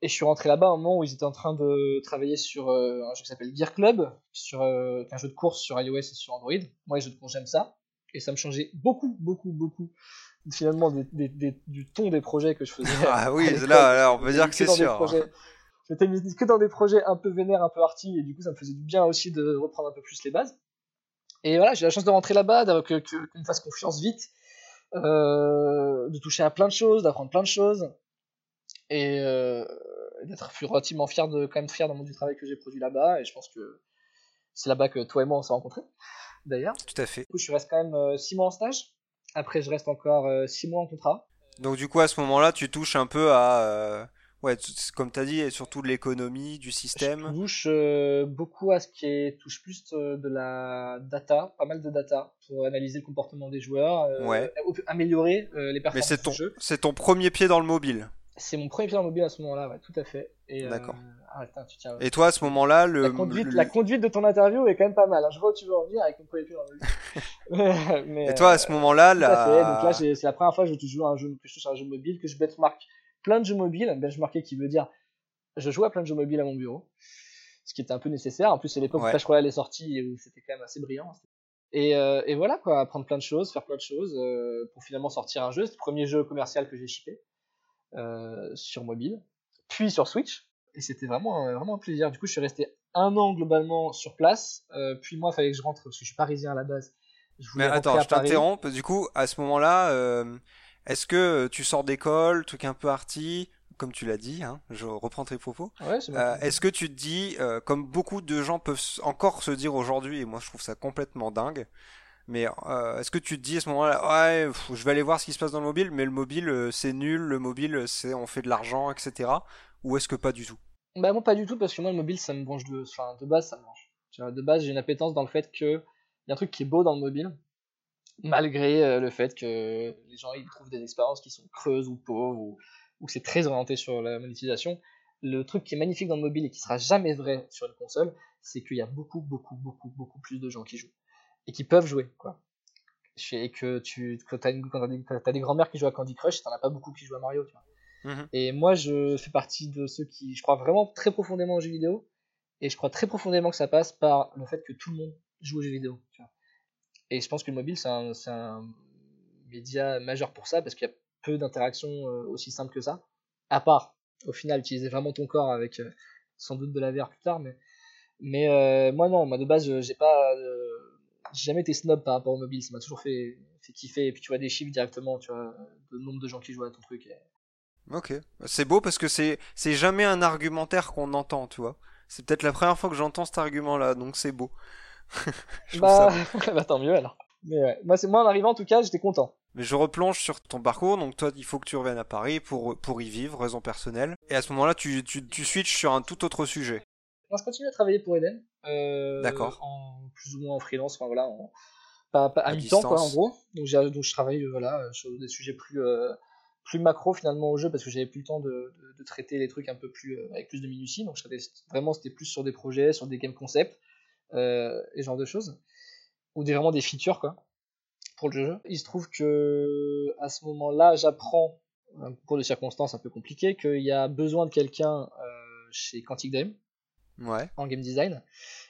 Et je suis rentré là-bas au moment où ils étaient en train de travailler sur un jeu qui s'appelle Gear Club, sur un jeu de course sur iOS et sur Android. Moi, les jeux de course, j'aime ça. Et ça me changeait beaucoup, beaucoup, beaucoup finalement du ton des projets que je faisais. <laughs> Ah oui, là, on peut dire que c'est sûr. J'étais que dans des projets un peu vénères, un peu arty, et du coup ça me faisait du bien aussi de reprendre un peu plus les bases. Et voilà, j'ai la chance de rentrer là-bas, qu'on me fasse confiance vite, euh, de toucher à plein de choses, d'apprendre plein de choses, et euh, d'être relativement fier de, quand même fier dans du travail que j'ai produit là-bas, et je pense que c'est là-bas que toi et moi on s'est rencontrés, d'ailleurs. Tout à fait. Du coup, je reste quand même 6 euh, mois en stage, après, je reste encore 6 euh, mois en contrat. Donc, du coup, à ce moment-là, tu touches un peu à. Euh, ouais, comme tu as dit, et surtout de l'économie, du système. Je touche euh, beaucoup à ce qui est, touche plus de la data, pas mal de data, pour analyser le comportement des joueurs, ouais. améliorer les performances Mais c'est ton, jeu. C'est ton premier pied dans le mobile. C'est mon premier pied dans le mobile à ce moment-là, ouais, tout à fait. D'accord. Ah, et toi, à ce moment-là, le... la, conduite, la conduite de ton interview est quand même pas mal. Hein. Je vois où tu veux en venir avec mon premier pied dans le mobile. <laughs> <laughs> et toi, à ce moment-là. Donc là, c'est la première fois que je joue à un jeu, que je touche à un jeu mobile, que je benchmark plein de jeux mobiles. Benchmarker qui veut dire je joue à plein de jeux mobiles à mon bureau, ce qui était un peu nécessaire. En plus, c'est l'époque où Clash Royale est sorti et où c'était quand même assez brillant. Et, euh, et, voilà, quoi, apprendre plein de choses, faire plein de choses euh, pour finalement sortir un jeu. C'est le premier jeu commercial que j'ai shippé euh, sur mobile, puis sur Switch. Et c'était vraiment, vraiment un plaisir. Du coup, je suis resté un an globalement sur place. Puis moi, il fallait que je rentre parce que je suis parisien à la base. Mais attends, je t'interromps. Du coup, à ce moment-là, est-ce que tu sors d'école, truc un peu arty, comme tu l'as dit, hein, je reprends tes propos. Ouais, euh, est-ce que tu te dis, euh, comme beaucoup de gens peuvent encore se dire aujourd'hui, et moi je trouve ça complètement dingue, mais euh, est-ce que tu te dis à ce moment-là, ouais, je vais aller voir ce qui se passe dans le mobile, mais le mobile euh, c'est nul, le mobile c'est on fait de l'argent, etc. Ou est-ce que pas du tout? Bah moi pas du tout parce que moi le mobile ça me branche de, enfin de base ça me branche. de base j'ai une appétence dans le fait que y a un truc qui est beau dans le mobile, malgré euh, le fait que les gens ils trouvent des expériences qui sont creuses ou pauvres ou, ou que c'est très orienté sur la monétisation. Le truc qui est magnifique dans le mobile et qui sera jamais vrai sur une console, c'est qu'il y a beaucoup beaucoup beaucoup beaucoup plus de gens qui jouent et qui peuvent jouer, quoi. Et que tu, quand t'as, des, des grands-mères qui jouent à Candy Crush, t'en as pas beaucoup qui jouent à Mario, tu vois. Mhm. Et moi, je fais partie de ceux qui, je crois vraiment très profondément aux jeux vidéo, et je crois très profondément que ça passe par le fait que tout le monde joue aux jeux vidéo, tu vois. Et je pense que le mobile, c'est un, un, média majeur pour ça, parce qu'il y a peu d'interactions euh, aussi simples que ça, à part, au final, utiliser vraiment ton corps avec euh, sans doute de la VR plus tard, mais, euh, moi non, moi de base, j'ai pas j'ai jamais été snob par rapport au mobile, ça m'a toujours fait, kiffer. Et puis tu vois des chiffres directement, tu vois, le nombre de gens qui jouent à ton truc. Ok, c'est beau parce que c'est jamais un argumentaire qu'on entend, tu vois. C'est peut-être la première fois que j'entends cet argument-là, donc c'est beau. <laughs> bah... <laughs> bah... tant mieux alors. Mais ouais. moi, moi en arrivant en tout cas, j'étais content. Mais je replonge sur ton parcours, donc toi il faut que tu reviennes à Paris pour, pour y vivre, raison personnelle. Et à ce moment-là, tu, tu, tu switches sur un tout autre sujet. Moi je continue à travailler pour Eden. Euh, D'accord. En plus ou moins en freelance, enfin voilà, pas, à, mi-temps quoi en gros. Donc, donc je travaille euh, voilà sur des sujets plus plus macro finalement au jeu parce que j'avais plus le temps de, de, traiter les trucs un peu plus avec plus de minutie. Donc vraiment c'était plus sur des projets, sur des game concepts euh, et genre de choses. Ou des, vraiment des features quoi pour le jeu. Il se trouve que à ce moment-là, j'apprends pour des circonstances un peu compliquées qu'il y a besoin de quelqu'un euh, chez Quantic Dream. Ouais. en game design.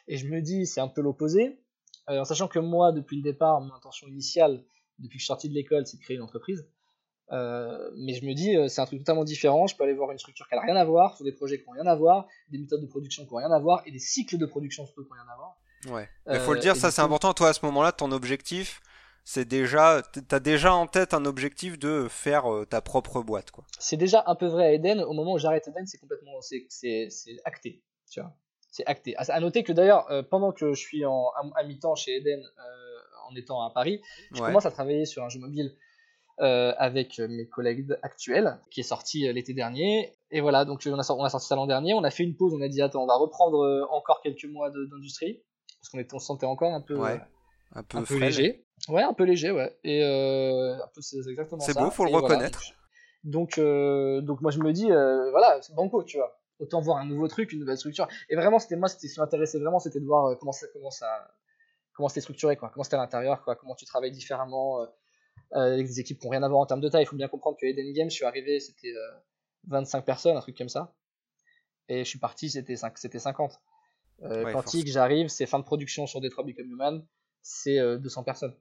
Et je me dis c'est un peu l'opposé. En sachant que moi depuis le départ mon intention initiale depuis que je suis sorti de l'école c'est de créer une entreprise euh, mais je me dis, euh, c'est un truc totalement différent. Je peux aller voir une structure qui n'a rien à voir, sur des projets qui n'ont rien à voir, des méthodes de production qui n'ont rien à voir, et des cycles de production surtout qui n'ont rien à voir. Ouais. Il faut le euh, dire, ça c'est important. Toi, à ce moment-là, ton objectif, c'est déjà, t'as déjà en tête un objectif de faire ta propre boîte, quoi. C'est déjà un peu vrai à Eden. Au moment où j'arrête Eden, c'est complètement, c'est, c'est, acté, tu vois. C'est acté. À, noter que d'ailleurs, pendant que je suis en, à, mi-temps chez Eden, en étant à Paris, je commence à travailler sur un jeu mobile euh, avec mes collègues actuels, qui est sorti euh, l'été dernier. Et voilà, donc on a, sorti, on a sorti ça l'an dernier. On a fait une pause, on a dit attends, on va reprendre euh, encore quelques mois d'industrie, parce qu'on on se sentait encore un peu, un peu, un peu léger. Ouais, un peu léger, ouais. Et c'est exactement ça. C'est beau, faut le reconnaître. donc, donc moi je me dis, voilà, c'est banco, tu vois. Autant voir un nouveau truc, une nouvelle structure. Et vraiment, c'était moi, ce qui m'intéressait vraiment, c'était de voir comment ça, comment ça, comment c'était structuré, quoi. Comment c'était à l'intérieur, quoi. Comment tu travailles différemment des équipes qui n'ont rien à voir en termes de taille. Il faut bien comprendre que Eden Games, je suis arrivé, c'était 25 euh, personnes, un truc comme ça. Et je suis parti, c'était 50. Euh, Quantique, j'arrive, c'est fin de production sur Detroit Become Human, c'est 200 personnes.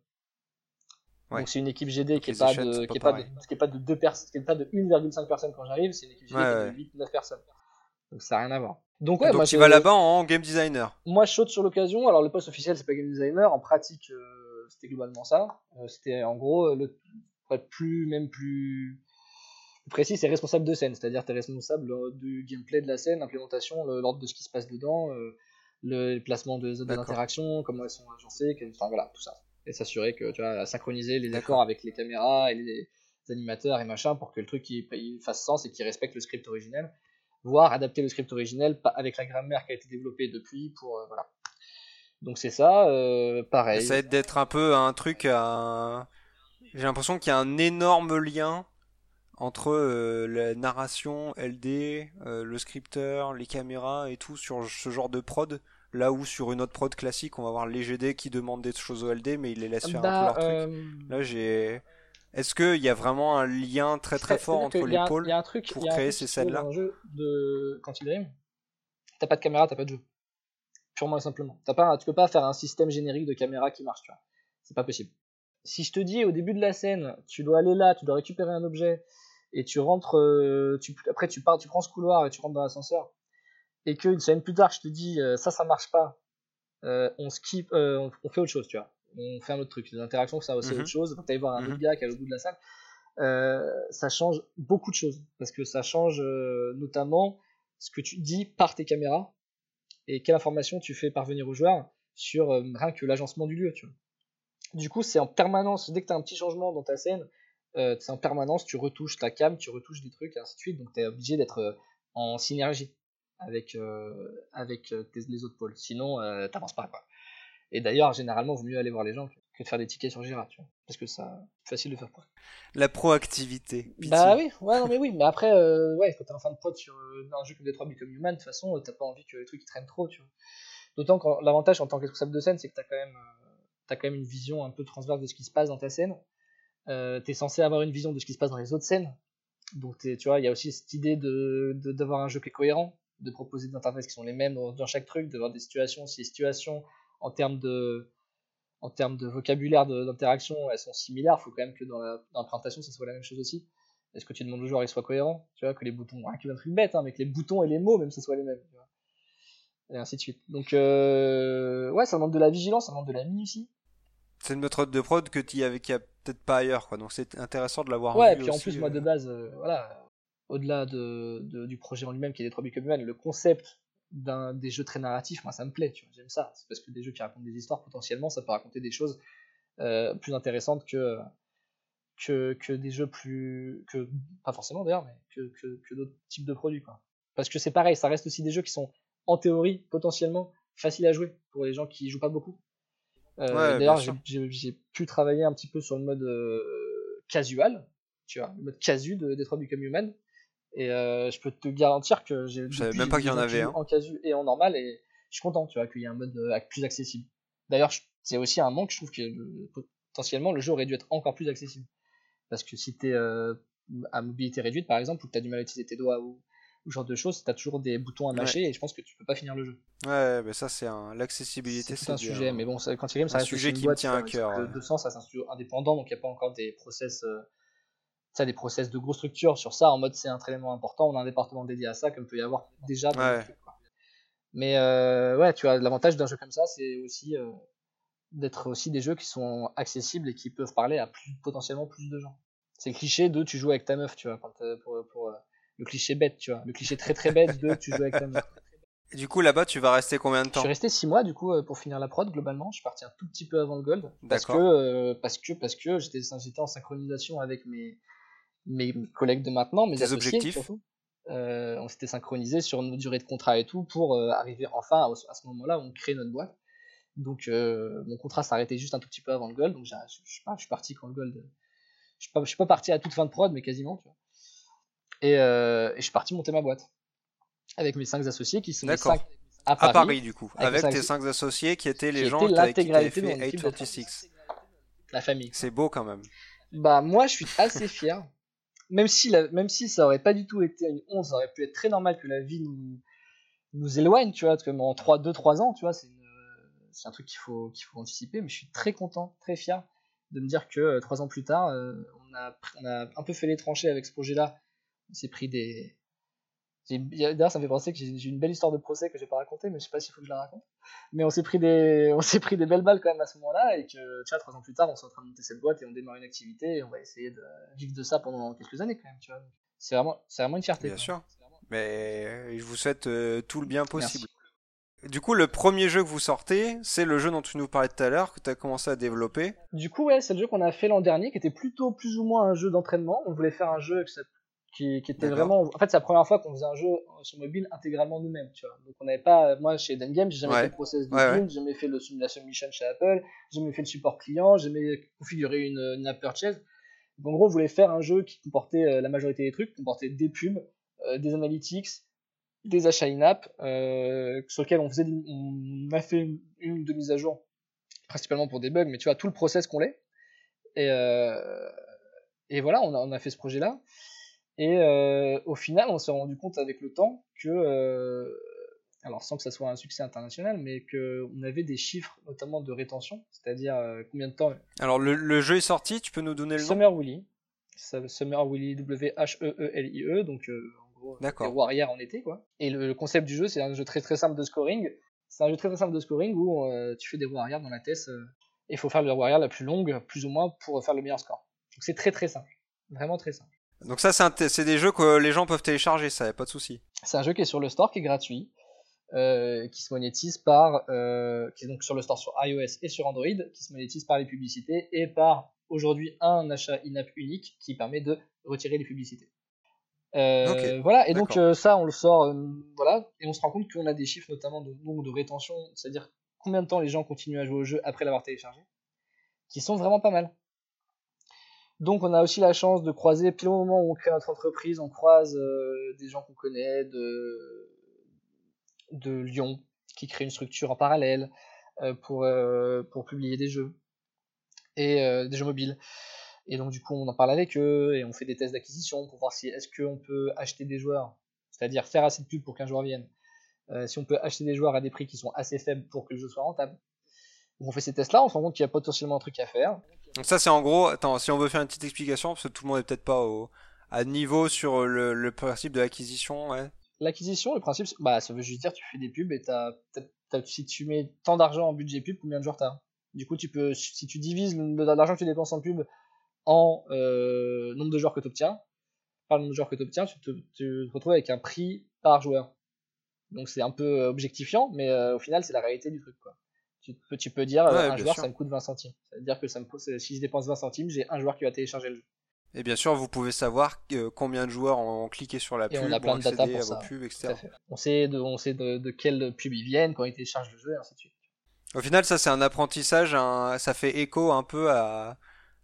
Donc c'est une équipe GD qui n'est pas, de, qui est pas, de, qui est pas de, personnes, qui est pas de 1,5 personnes quand j'arrive, c'est une équipe GD qui est de 8-9 personnes. Donc ça n'a rien à voir. Donc ouais, moi, tu vas là-bas en game designer. Moi je saute sur l'occasion. Alors le poste officiel c'est pas game designer, en pratique c'était globalement ça. Euh, c'était en gros, le, pour être plus, même plus, précis, c'est responsable de scène, c'est-à-dire tu es responsable euh, du gameplay de la scène, l'implémentation, l'ordre de ce qui se passe dedans, euh, le placement des zones d'interactions, comment elles sont agencées, enfin voilà, tout ça. Et s'assurer que tu as synchroniser les accords avec les caméras et les, animateurs et machin pour que le truc il, fasse sens et qu'il respecte le script originel, voire adapter le script originel avec la grammaire qui a été développée depuis pour voilà. Donc c'est ça, euh, pareil. Ça aide d'être un peu un truc à... J'ai l'impression qu'il y a un énorme lien entre euh, la narration, LD, euh, le scripteur, les caméras et tout sur ce genre de prod. Là où sur une autre prod classique, on va voir les GD qui demandent des choses au LD, mais ils les laissent faire un peu bah, leur truc. Là, j'ai. Est-ce qu'il y a vraiment un lien très très fort entre les pôles pour créer ces scènes-là? de... Quand il arrive, t'as pas de caméra, t'as pas de jeu purement et simplement. As pas, tu peux pas faire un système générique de caméra qui marche, tu vois. C'est pas possible. Si je te dis au début de la scène, tu dois aller là, tu dois récupérer un objet, et tu rentres, euh, tu, après tu pars, tu prends ce couloir et tu rentres dans l'ascenseur, et qu'une semaine plus tard je te dis euh, ça, ça marche pas, euh, on skip, on, fait autre chose, tu vois. On fait un autre truc. Les interactions, ça mhm. autre chose. Faut que voir un mhm. autre gars qui est au bout de la salle. ça change beaucoup de choses parce que ça change notamment ce que tu dis par tes caméras et quelle information tu fais parvenir aux joueurs sur euh, rien que l'agencement du lieu. Du coup, c'est en permanence, dès que tu as un petit changement dans ta scène, euh, c'est en permanence, tu retouches ta cam, tu retouches des trucs, et ainsi de suite. Donc tu es obligé d'être euh, en synergie avec, avec les autres pôles. Sinon, t'avances pas. Quoi. Et d'ailleurs, généralement, il vaut mieux aller voir les gens que de faire des tickets sur Jira, tu vois. Parce que ça, c'est facile de faire quoi. La proactivité. Bah oui, ouais, non mais oui, mais après, ouais, quand t'es en fin de prod sur un jeu comme Detroit Become Human, de toute façon, t'as pas envie que les trucs traînent trop, tu vois. D'autant que l'avantage en tant que responsable de scène, c'est que t'as quand même, as quand même une vision un peu transverse de ce qui se passe dans ta scène. Euh, t'es censé avoir une vision de ce qui se passe dans les autres scènes. Donc tu vois, il y a aussi cette idée de d'avoir un jeu qui est cohérent, de proposer des interfaces qui sont les mêmes dans, chaque truc, de voir des situations, si les situations en termes de en termes de vocabulaire d'interaction, elles sont similaires. Il faut quand même que dans la, dans la, présentation, ça soit la même chose aussi. Est-ce que tu demandes au joueur qu'il soit cohérent? Tu vois, que les boutons, un truc bête, hein, mais que les boutons et les mots, même, ce soient les mêmes. Tu vois et ainsi de suite. Donc, euh, ouais, ça demande de la vigilance, ça demande de la minutie. C'est une méthode de prod que tu avec, a peut-être pas ailleurs, quoi. Donc, c'est intéressant de l'avoir Ouais, et puis en plus, moi, de euh. base, euh, voilà, au-delà de, du projet en lui-même qui est des 3 Human, le concept d'un des jeux très narratifs, moi ça me plaît, tu vois, j'aime ça. C'est parce que des jeux qui racontent des histoires, potentiellement, ça peut raconter des choses euh, plus intéressantes que, que, que, des jeux plus. que Pas forcément d'ailleurs, mais que, que, que d'autres types de produits, quoi. Parce que c'est pareil, ça reste aussi des jeux qui sont, en théorie, potentiellement faciles à jouer pour les gens qui jouent pas beaucoup. Euh, d'ailleurs, j'ai pu travailler un petit peu sur le mode euh, casual, tu vois, le mode casu de Detroit Become Human. Et euh, je peux te garantir que j'ai. Je savais même pas qu'il y en avait. En casu et en normal, et je suis content, tu vois, qu'il y ait un mode euh, plus accessible. D'ailleurs, c'est aussi un manque, je trouve que potentiellement le jeu aurait dû être encore plus accessible. Parce que si t'es euh, à mobilité réduite, par exemple, ou que t'as du mal à utiliser tes doigts ou, ou ce genre de choses, t'as toujours des boutons à mâcher et je pense que tu peux pas finir le jeu. Ouais, mais ça, c'est un... l'accessibilité, c'est un sujet. Mais bon, quand il ça un sujet qui me tient à cœur. De, sens, ça c'est un studio indépendant, donc il n'y a pas encore des process ça, des process de grosse structure sur ça, en mode c'est un élément important, on a un département dédié à ça, comme peut y avoir déjà Mais euh, ouais, tu as l'avantage d'un jeu comme ça, c'est aussi euh, d'être aussi des jeux qui sont accessibles et qui peuvent parler à plus, potentiellement plus de gens. C'est le cliché de tu joues avec ta meuf, tu vois, euh, pour, pour, le cliché bête, tu vois, le cliché très très bête de tu joues avec ta meuf. du coup, là-bas, tu vas rester combien de temps Je suis resté 6 mois, du coup, pour finir la prod, globalement. Je suis parti un tout petit peu avant le Gold. Parce que, parce que, parce que j'étais en synchronisation avec mes, mes collègues de maintenant, mes associés objectifs. surtout. Euh, on s'était synchronisé sur nos durées de contrat et tout pour euh, arriver enfin à, ce moment-là où on crée notre boîte. Donc euh, mon contrat s'arrêtait juste un tout petit peu avant le gold, donc je, je, suis parti quand le gold. Je suis pas, je suis pas parti à toute fin de prod, mais quasiment. Tu vois. Et, et, je suis parti monter ma boîte avec mes cinq associés qui sont cinq à Paris, à Paris du coup, avec, tes cinq associés qui étaient les gens qui avaient fait 836. La famille. C'est beau quand même. Bah moi je suis assez fier même si, même si ça aurait pas du tout été une 11, ça aurait pu être très normal que la vie nous, nous éloigne, tu vois, comme en 3, 2, 3 ans, tu vois, c'est, c'est un truc qu'il faut, faut anticiper, mais je suis très content, très fier de me dire que 3 euh, ans plus tard, euh, on, a, on a un peu fait les tranchées avec ce projet-là, on s'est pris des, D'ailleurs, ça me fait penser que j'ai une belle histoire de procès que j'ai pas racontée, mais je sais pas s'il faut que je la raconte. Mais on s'est pris des, on s'est pris des belles balles quand même à ce moment-là, et que, tu vois, trois ans plus tard, on est en train de monter cette boîte et on démarre une activité, et on va essayer de vivre de ça pendant quelques années quand même, tu vois. C'est vraiment, c'est vraiment une fierté. Bien sûr. Mais je vous souhaite euh, tout le bien possible. Du coup, le premier jeu que vous sortez, c'est le jeu dont tu nous parlais tout à l'heure, que tu as commencé à développer. Du coup, ouais, c'est le jeu qu'on a fait l'an dernier, qui était plutôt plus ou moins un jeu d'entraînement. On voulait faire un jeu qui qui, était vraiment. En fait, c'est la première fois qu'on faisait un jeu sur mobile intégralement nous-mêmes, tu vois. Donc, on n'avait pas. Moi, chez Game, j'ai jamais fait le process de ouais, j'ai jamais fait le, la submission chez Apple, j'ai jamais fait le support client, j'ai jamais configuré une, une app purchase. Donc, en gros, on voulait faire un jeu qui comportait euh, la majorité des trucs, comportait des pubs, euh, des analytics, des achats in-app, euh, sur lesquels on faisait, on a fait une, une de mise à jour, principalement pour des bugs, mais tu vois, tout le process qu'on l'est. Et, et voilà, on a, on a fait ce projet-là. Et euh, au final, on s'est rendu compte avec le temps que, euh, alors sans que ça soit un succès international, mais qu'on avait des chiffres, notamment de rétention, c'est-à-dire euh, combien de temps. Alors le, jeu est sorti, tu peux nous donner le nom? Summer Willy. Summer Willy, W-H-E-E-L-I-E, donc en gros, des Warriors en été, quoi. Et le, concept du jeu, c'est un jeu très très simple de scoring. C'est un jeu très très simple de scoring où tu fais des Warriors dans la tête et il faut faire le Warrior la plus longue, plus ou moins, pour faire le meilleur score. Donc c'est très très simple. Vraiment très simple. Donc ça, c'est des jeux que les gens peuvent télécharger, ça, y a pas de souci. C'est un jeu qui est sur le store, qui est gratuit, euh, qui se monétise par, euh, qui est donc sur le store sur iOS et sur Android, qui se monétise par les publicités et par aujourd'hui un achat in-app unique qui permet de retirer les publicités. Euh, voilà, et donc euh, ça, on le sort, voilà, et on se rend compte qu'on a des chiffres notamment de nombre de rétention, c'est-à-dire combien de temps les gens continuent à jouer au jeu après l'avoir téléchargé, qui sont vraiment pas mal. Donc on a aussi la chance de croiser, puis au moment où on crée notre entreprise, on croise euh, des gens qu'on connaît de, Lyon, qui créent une structure en parallèle euh, pour, euh, pour publier des jeux, et des jeux mobiles. Et donc du coup on en parle avec eux, et on fait des tests d'acquisition pour voir si est-ce qu'on peut acheter des joueurs, c'est-à-dire faire assez de pub pour qu'un joueur vienne, si on peut acheter des joueurs à des prix qui sont assez faibles pour que le jeu soit rentable. On fait ces tests-là, on se rend compte qu'il y a potentiellement un truc à faire. Donc ça c'est en gros, attends, si on veut faire une petite explication, parce que tout le monde est peut-être pas au, à niveau sur le, principe de l'acquisition, ouais. L'acquisition, le principe, bah ça veut juste dire tu fais des pubs et t'as, si tu mets tant d'argent en budget pub, combien de joueurs t'as? Du coup tu peux, si tu divises l'argent que tu dépenses en pub en euh, nombre de joueurs que tu obtiens, par le nombre de joueurs que tu obtiens, tu te, retrouves avec un prix par joueur. Donc c'est un peu objectifiant, mais euh, au final c'est la réalité du truc quoi. Tu peux, tu peux dire, euh, un joueur, ça me coûte 20 centimes. Ça veut dire que ça me si je dépense 20 centimes, j'ai un joueur qui va télécharger le jeu. Et bien sûr, vous pouvez savoir euh, combien de joueurs ont cliqué sur la pub, on a plein de data pour ça. Pubs, etc. On sait, de, on sait de, de quelle pub ils viennent, quand ils téléchargent le jeu, et ainsi de suite. Au final, ça c'est un apprentissage, ça fait écho un peu à,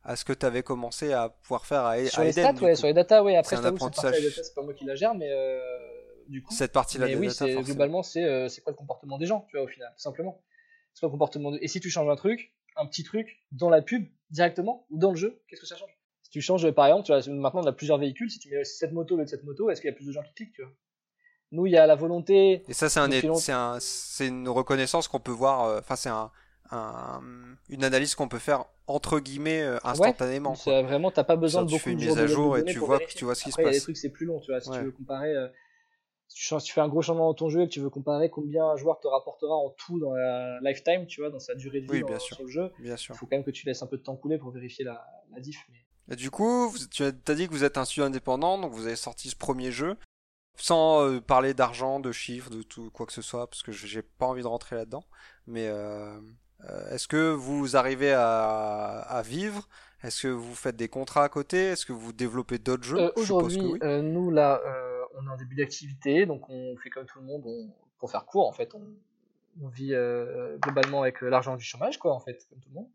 à ce que tu avais commencé à pouvoir faire à, sur les Eden, stats, ouais, sur les data, ouais. Après, C'est un apprentissage. pas moi qui la gère, mais euh, du coup. Cette partie-là oui, data, globalement, c'est euh, quoi le comportement des gens, tu vois, au final, tout simplement. C'est quoi le comportement de... Et si tu changes un truc, un petit truc, dans la pub, directement, ou dans le jeu, qu'est-ce que ça change? Si tu changes, par exemple, tu vois, maintenant on a plusieurs véhicules, si tu mets cette moto, le de cette moto, est-ce qu'il y a plus de gens qui cliquent, tu vois? Nous, il y a la volonté. Et ça, c'est un, un, une reconnaissance qu'on peut voir. euh, Enfin, c'est un, un- une analyse qu'on peut faire entre guillemets euh, instantanément. quoi. C'est vraiment, t'as pas besoin Ça, de tu beaucoup fais une de mise à de jour et tu vois- tu ce qui se Après, il y a des passe. trucs, c'est plus long, tu vois. Si Ouais. tu veux comparer, euh, tu, tu fais un gros changement dans ton jeu et que tu veux comparer combien un joueur te rapportera en tout dans la lifetime, tu vois, dans sa durée de vie Oui, dans- bien sûr. sur le jeu, Bien il sûr. faut quand même que tu laisses un peu de temps couler pour vérifier la, la diff. Mais... Et du coup, vous- tu as dit que vous êtes un studio indépendant, donc vous avez sorti ce premier jeu, sans euh, parler d'argent, de chiffres, de tout quoi que ce soit, parce que je- j'ai pas envie de rentrer là-dedans. Mais euh, euh, est-ce que vous arrivez à, à vivre? Est-ce que vous faites des contrats à côté? Est-ce que vous développez d'autres jeux? Je suppose Aujourd'hui, oui. euh, nous là, on est en début d'activité, donc on fait comme tout le monde, on- pour faire court en fait, on, vit euh, globalement avec euh, l'argent du chômage, quoi, en fait, comme tout le monde,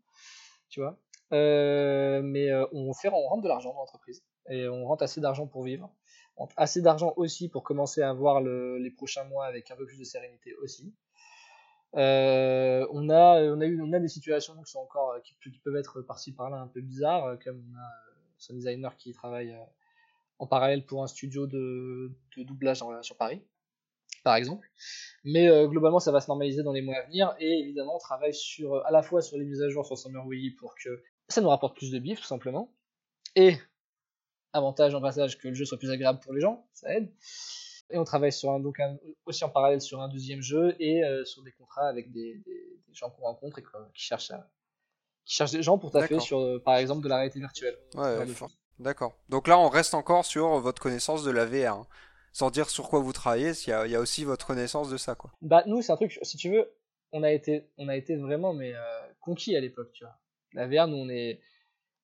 tu vois. Euh, mais on fait, on rentre de l'argent dans l'entreprise et on rentre assez d'argent pour vivre, On assez d'argent aussi pour commencer à voir le- les prochains mois avec un peu plus de sérénité aussi. On a, on a eu, on a des situations qui sont encore, qui, peuvent être par-ci par-là un peu bizarres, comme on a ce designer qui travaille en parallèle pour un studio de, de doublage sur Paris, par exemple. Mais euh, globalement, ça va se normaliser dans les mois à venir. Et évidemment, on travaille sur, à la fois sur les mises à jour sur Summer Wii pour que ça nous rapporte plus de bif, tout simplement. Et avantage en passage que le jeu soit plus agréable pour les gens, ça aide. Et on travaille sur un, donc un- aussi en parallèle sur un deuxième jeu et euh, sur des contrats avec des, des- des gens qu'on rencontre et qui cherchent à, qui cherchent des gens pour taffer sur, euh, par exemple, de la réalité virtuelle. Ouais, D'accord. Donc là, on reste encore sur votre connaissance de la VR. hein. Sans dire sur quoi vous travaillez, il y a, il y a aussi votre connaissance de ça, quoi. Bah nous c'est un truc, si tu veux, on a été, on a été vraiment mais euh, conquis à l'époque, tu vois. La VR, nous on est,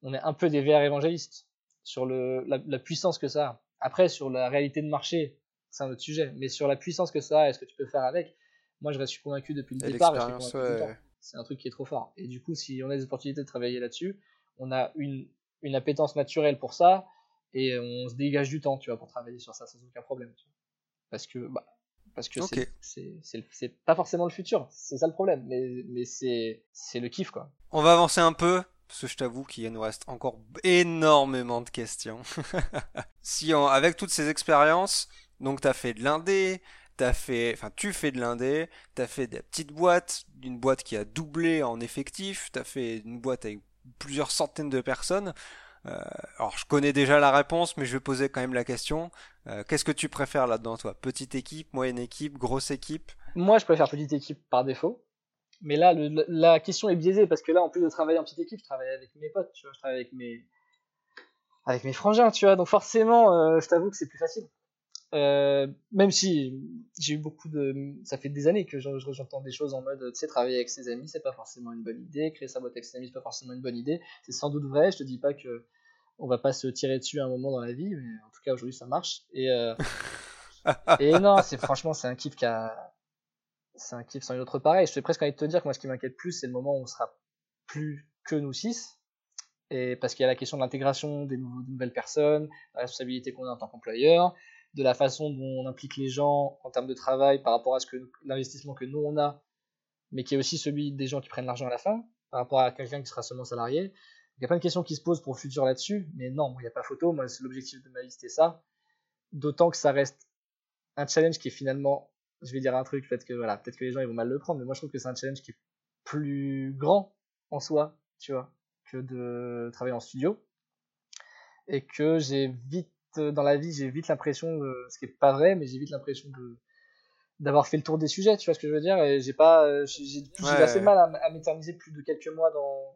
on est un peu des VR évangélistes sur le, la, la puissance que ça a. Après sur la réalité de marché, c'est un autre sujet, mais sur la puissance que ça a, et ce que tu peux faire avec, moi je suis convaincu depuis le Et départ. ouais. C'est un truc qui est trop fort. Et du coup, si on a des opportunités de travailler là-dessus, on a une, une appétence naturelle pour ça et on se dégage du temps, tu vois, pour travailler sur ça sans aucun problème. tu vois. Parce que, bah, parce que Ok. c'est- pas forcément le futur, c'est ça le problème, mais, mais c'est c'est le kiff quoi. On va avancer un peu, parce que je t'avoue qu'il nous reste encore énormément de questions. <laughs> si on- avec toutes ces expériences, donc t'as fait de l'indé, t'as fait, enfin tu fais de l'indé, t'as fait des petites boîtes, une boîte qui a doublé en effectif, t'as fait une boîte avec plusieurs centaines de personnes. Euh, alors je connais déjà la réponse, mais je vais poser quand même la question. Euh, Qu'est-ce que tu préfères là-dedans, toi? Petite équipe, moyenne équipe, grosse équipe? Moi, je préfère petite équipe par défaut. Mais là, la question est biaisée parce que là, en plus de travailler en petite équipe, je travaille avec mes potes, tu vois, je travaille avec mes, avec mes frangins, tu vois. Donc forcément, euh, je t'avoue que c'est plus facile. Euh, même si j'ai eu beaucoup de, ça fait des années que j'en- j'entends des choses en mode, tu sais, travailler avec ses amis, c'est pas forcément une bonne idée, créer sa boîte avec ses amis, c'est pas forcément une bonne idée. C'est sans doute vrai. Je te dis pas que on va pas se tirer dessus à un moment dans la vie, mais en tout cas aujourd'hui ça marche. Et euh, <laughs> et non, c'est franchement c'est un kiff qui a, c'est un kiff sans une autre pareil. Je suis presque envie de te dire que moi ce qui m'inquiète plus, c'est le moment où on sera plus que nous six. Et parce qu'il y a la question de l'intégration des, nouveaux- nouvelles personnes, la responsabilité qu'on a en tant qu'employeur, de la façon dont on implique les gens en termes de travail par rapport à ce que l'investissement que nous on a, mais qui est aussi celui des gens qui prennent l'argent à la fin, par rapport à quelqu'un qui sera seulement salarié. Il y a plein de questions qui se posent pour le futur là-dessus, mais non, il n'y a pas photo. Moi, c'est l'objectif de ma vie, c'était ça. D'autant que ça reste un challenge qui est finalement, je vais dire un truc, peut-être que voilà, peut-être que les gens ils vont mal le prendre, mais moi je trouve que c'est un challenge qui est plus grand en soi, tu vois, que de travailler en studio, et que j'ai vite dans la vie, j'ai vite l'impression, de, ce qui est pas vrai, mais j'ai vite l'impression de d'avoir fait le tour des sujets, tu vois ce que je veux dire, et j'ai pas, euh, j'ai j'ai- j'ai Ouais. assez de mal à, m'éterniser plus de quelques mois dans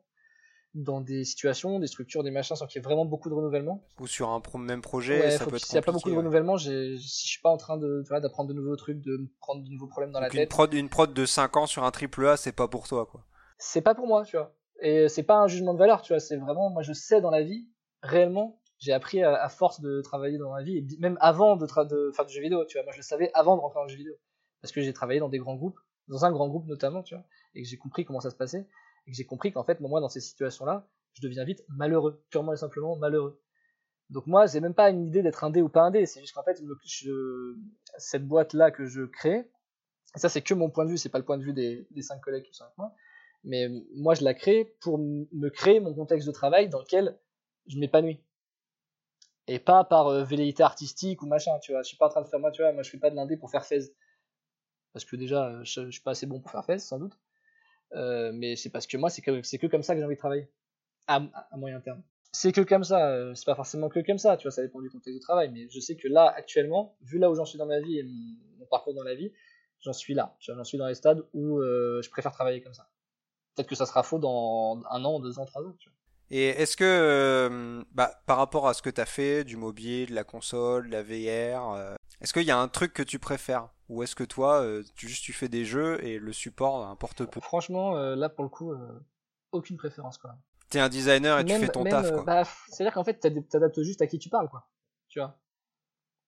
dans des situations, des structures, des machins, sans qu'il y ait vraiment beaucoup de renouvellement. Ou sur un pro- même projet, Ouais, ça peut être s'il n'y a pas beaucoup de renouvellement, j'ai- si je suis pas en train de, tu vois, d'apprendre de nouveaux trucs, de me prendre de nouveaux problèmes dans la Donc une tête, prod, une prod de 5 ans sur un triple A, c'est pas pour toi, quoi. c'est pas pour moi, tu vois. Et c'est pas un jugement de valeur, tu vois. C'est vraiment, moi, je sais dans la vie, réellement, j'ai appris à, force de travailler dans la vie, et même avant de, faire du jeu vidéo, tu vois. Moi, je le savais avant de rentrer dans le jeu vidéo. Parce que j'ai travaillé dans des grands groupes, dans un grand groupe notamment, tu vois, et que j'ai compris comment ça se passait, et que j'ai compris qu'en fait, moi, dans ces situations-là, je deviens vite malheureux, purement et simplement malheureux. Donc moi, j'ai même pas une idée d'être un dé ou pas un dé, c'est juste qu'en fait, cette boîte-là que je crée, ça c'est que mon point de vue, c'est pas le point de vue des, des cinq collègues qui sont avec moi, mais moi je la crée pour me créer mon contexte de travail dans lequel je m'épanouis. Et pas par euh, velléité artistique ou machin, tu vois. Je suis pas en train de faire moi, tu vois, moi je fais pas de l'indé pour faire fez. Parce que déjà, euh, je, suis pas assez bon pour faire fez, sans doute. Euh, mais c'est parce que moi, c'est que, que comme ça que j'ai envie de travailler. À, moyen terme. C'est que comme ça, euh, c'est pas forcément que comme ça, tu vois, ça dépend du contexte de travail. Mais je sais que là, actuellement, vu là où j'en suis dans ma vie et mon, parcours dans la vie, j'en suis là. J'en suis dans les stades où je préfère travailler comme ça. Peut-être que ça sera faux dans un an, deux ans, trois ans, tu vois. Et est-ce que, euh, bah, par rapport à ce que tu as fait, du mobile, de la console, de la VR, euh, est-ce qu'il y a un truc que tu préfères? Ou est-ce que toi, euh, tu, juste tu fais des jeux et le support importe peu? Franchement, là pour le coup, aucune préférence quoi. T'es un designer et tu fais ton taf quoi. Bah, C'est-à-dire qu'en fait, t'adaptes juste à qui tu parles quoi. Tu vois?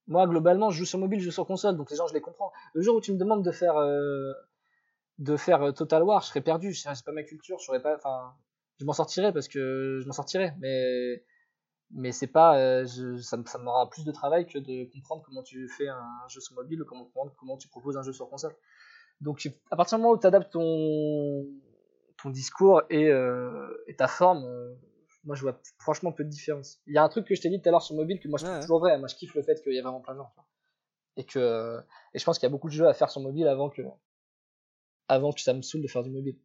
Moi, globalement, je joue sur mobile, je joue sur console, donc les gens, je les comprends. Le jour où tu me demandes de faire de faire Total War, je serais perdu. C'est pas ma culture, je serais pas. Enfin, je m'en sortirai parce que je m'en sortirai, mais mais c'est pas euh, ça, ça m'aura plus de travail que de comprendre comment tu fais un jeu sur mobile ou comment comment tu proposes un jeu sur console. Donc à partir du moment où tu adaptes ton ton discours et, euh, et ta forme, euh, moi je vois franchement peu de différence. Il y a un truc que je t'ai dit tout à l'heure sur mobile que moi je trouve toujours vrai. Moi je kiffe le fait qu'il y a vraiment plein de gens. Et que et je pense qu'il y a beaucoup de jeux à faire sur mobile avant que avant que ça me saoule de faire du mobile.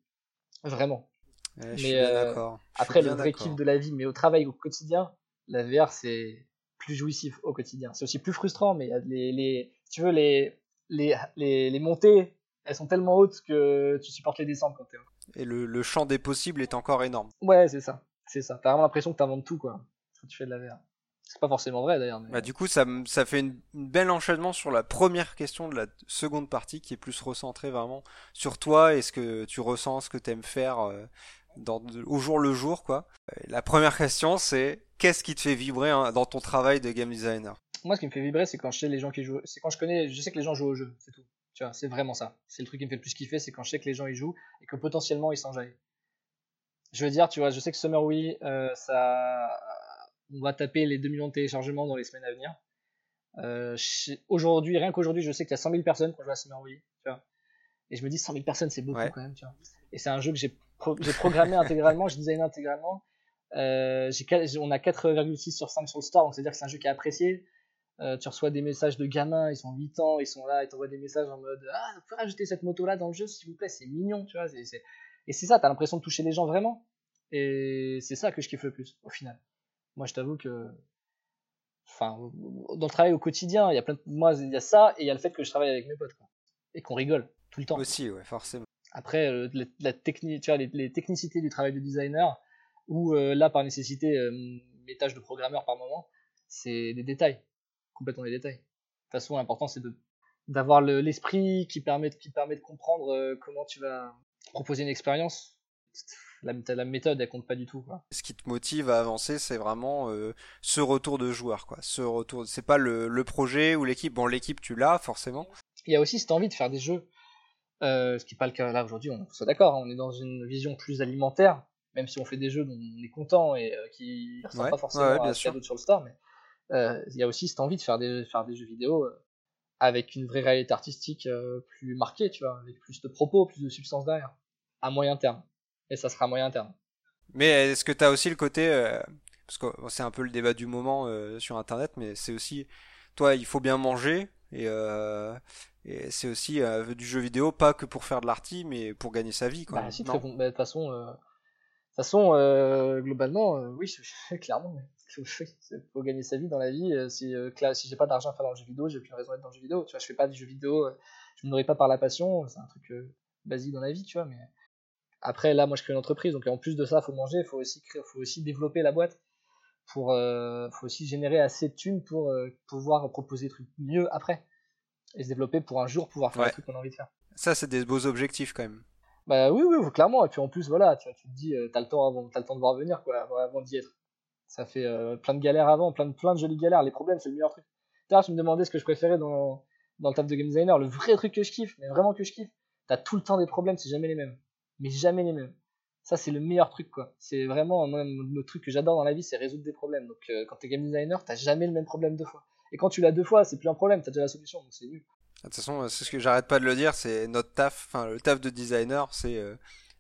Vraiment mais euh, après le vrai kiff de la vie, mais au travail au quotidien, la VR c'est plus jouissif au quotidien. C'est aussi plus frustrant, mais les, les, tu veux les, les, les, les, montées, elles sont tellement hautes que tu supportes les descentes quand t'es. Et le, le, champ des possibles est encore énorme. Ouais, c'est ça, c'est ça. T'as vraiment l'impression que t'inventes tout quoi quand tu fais de la VR. C'est pas forcément vrai d'ailleurs. Bah, du coup, ça, ça fait une, une bel enchaînement sur la première question de la seconde partie qui est plus recentrée vraiment sur toi et ce que tu ressens, ce que t'aimes faire euh, au jour le jour, quoi. La première question, c'est qu'est-ce qui te fait vibrer hein, dans ton travail de game designer? Moi, ce qui me fait vibrer, c'est quand je sais les gens qui jouent, c'est quand je connais, je sais que les gens jouent au jeu, c'est tout. Tu vois, c'est vraiment ça. C'est le truc qui me fait le plus kiffer, c'est quand je sais que les gens y jouent et que potentiellement ils s'enjaillent. Je veux dire, tu vois, je sais que Summer Wii, euh, ça, on va taper les 2 millions de téléchargements dans les semaines à venir. Euh, aujourd'hui, rien qu'aujourd'hui, je sais qu'il y a 100 000 personnes qui ont joué à Summer Wii, tu vois. Et je me dis 100 000 personnes, c'est beaucoup quand même, tu vois. Et c'est un jeu que j'ai j'ai programmé <laughs> intégralement, je designé intégralement. Euh, on a 4,6 sur 5 sur le store, donc c'est-à-dire que c'est un jeu qui est apprécié. Euh, tu reçois des messages de gamins, ils sont 8 ans, ils sont là, ils t'envoient des messages en mode Ah, vous pouvez rajouter cette moto-là dans le jeu, s'il vous plaît, c'est mignon, tu vois. Et c'est ça, t'as l'impression de toucher les gens vraiment. Et c'est ça que je kiffe le plus, au final. Moi, je t'avoue que. Enfin, dans le travail au quotidien, il y a plein de... Moi, il y a ça, et il y a le fait que je travaille avec mes potes, quoi. Et qu'on rigole, tout le temps. Aussi, ouais, forcément. Après, euh, la, technique, tu vois, les, technicités du travail de designer, ou euh, là, par nécessité, euh, mes tâches de programmeur par moment, c'est des détails, complètement des détails. De toute façon, l'important, c'est d'avoir l'esprit qui, permet, qui permet de comprendre comment tu vas proposer une expérience. La, la, méthode, elle compte pas du tout. Quoi. Ce qui te motive à avancer, c'est vraiment ce retour de joueur. Quoi. Ce retour, c'est pas le, le, projet ou l'équipe. Bon, l'équipe, tu l'as forcément. Il y a aussi cette envie de faire des jeux euh, ce qui n'est pas le cas là aujourd'hui, on soit d'accord, hein, on est dans une vision plus alimentaire, même si on fait des jeux dont on est content et euh, qui ne ressemblent pas forcément à qu'il y a sur le store, mais euh, il y a aussi cette envie de faire des, faire des jeux vidéo avec une vraie réalité artistique plus marquée, tu vois, avec plus de propos, plus de substance derrière, à moyen terme. Et ça sera à moyen terme. Mais est-ce que tu as aussi le côté, parce que c'est un peu le débat du moment sur Internet, mais c'est aussi, toi, il faut bien manger, et, et c'est aussi euh, du jeu vidéo, pas que pour faire de l'arty, mais pour gagner sa vie. Quoi. Bah, si, très bon. Bah, de toute façon, euh... façon euh, globalement, euh, oui, <laughs> clairement. Il <laughs> faut gagner sa vie dans la vie. Euh, si, si j'ai pas d'argent à faire dans le jeu vidéo, j'ai plus raison d'être dans le jeu vidéo. Tu vois, je fais pas du jeu vidéo, je me nourris pas par la passion. C'est un truc basique dans la vie, tu vois. Mais après, là, moi, je crée une entreprise, donc en plus de ça, faut manger, faut aussi créer, faut aussi développer la boîte. Pour, faut aussi générer assez de thunes pour pouvoir proposer des trucs mieux après et se développer pour un jour pouvoir faire ouais. le truc qu'on a envie de faire. Ça, c'est des beaux objectifs quand même. Bah oui, oui, clairement. Et puis en plus, voilà, tu, tu te dis, euh, t'as le temps avant, as le temps de voir venir, quoi, avant d'y être. Ça fait euh, plein de galères avant, plein de, plein de jolies galères. Les problèmes, c'est le meilleur truc. D'ailleurs, tu me demandais ce que je préférais dans, dans le taf de game designer. Le vrai truc que je kiffe, mais vraiment que je kiffe, t'as tout le temps des problèmes, c'est jamais les mêmes. Mais jamais les mêmes. Ça, c'est le meilleur truc, quoi. C'est vraiment moi, le truc que j'adore dans la vie, c'est résoudre des problèmes. Donc, euh, quand t'es game designer, t'as jamais le même problème deux fois. Et quand tu l'as deux fois, c'est plus un problème, t'as déjà la solution, donc c'est nul. De toute façon, c'est ce que j'arrête pas de le dire, c'est notre taf, enfin le taf de designer, c'est euh,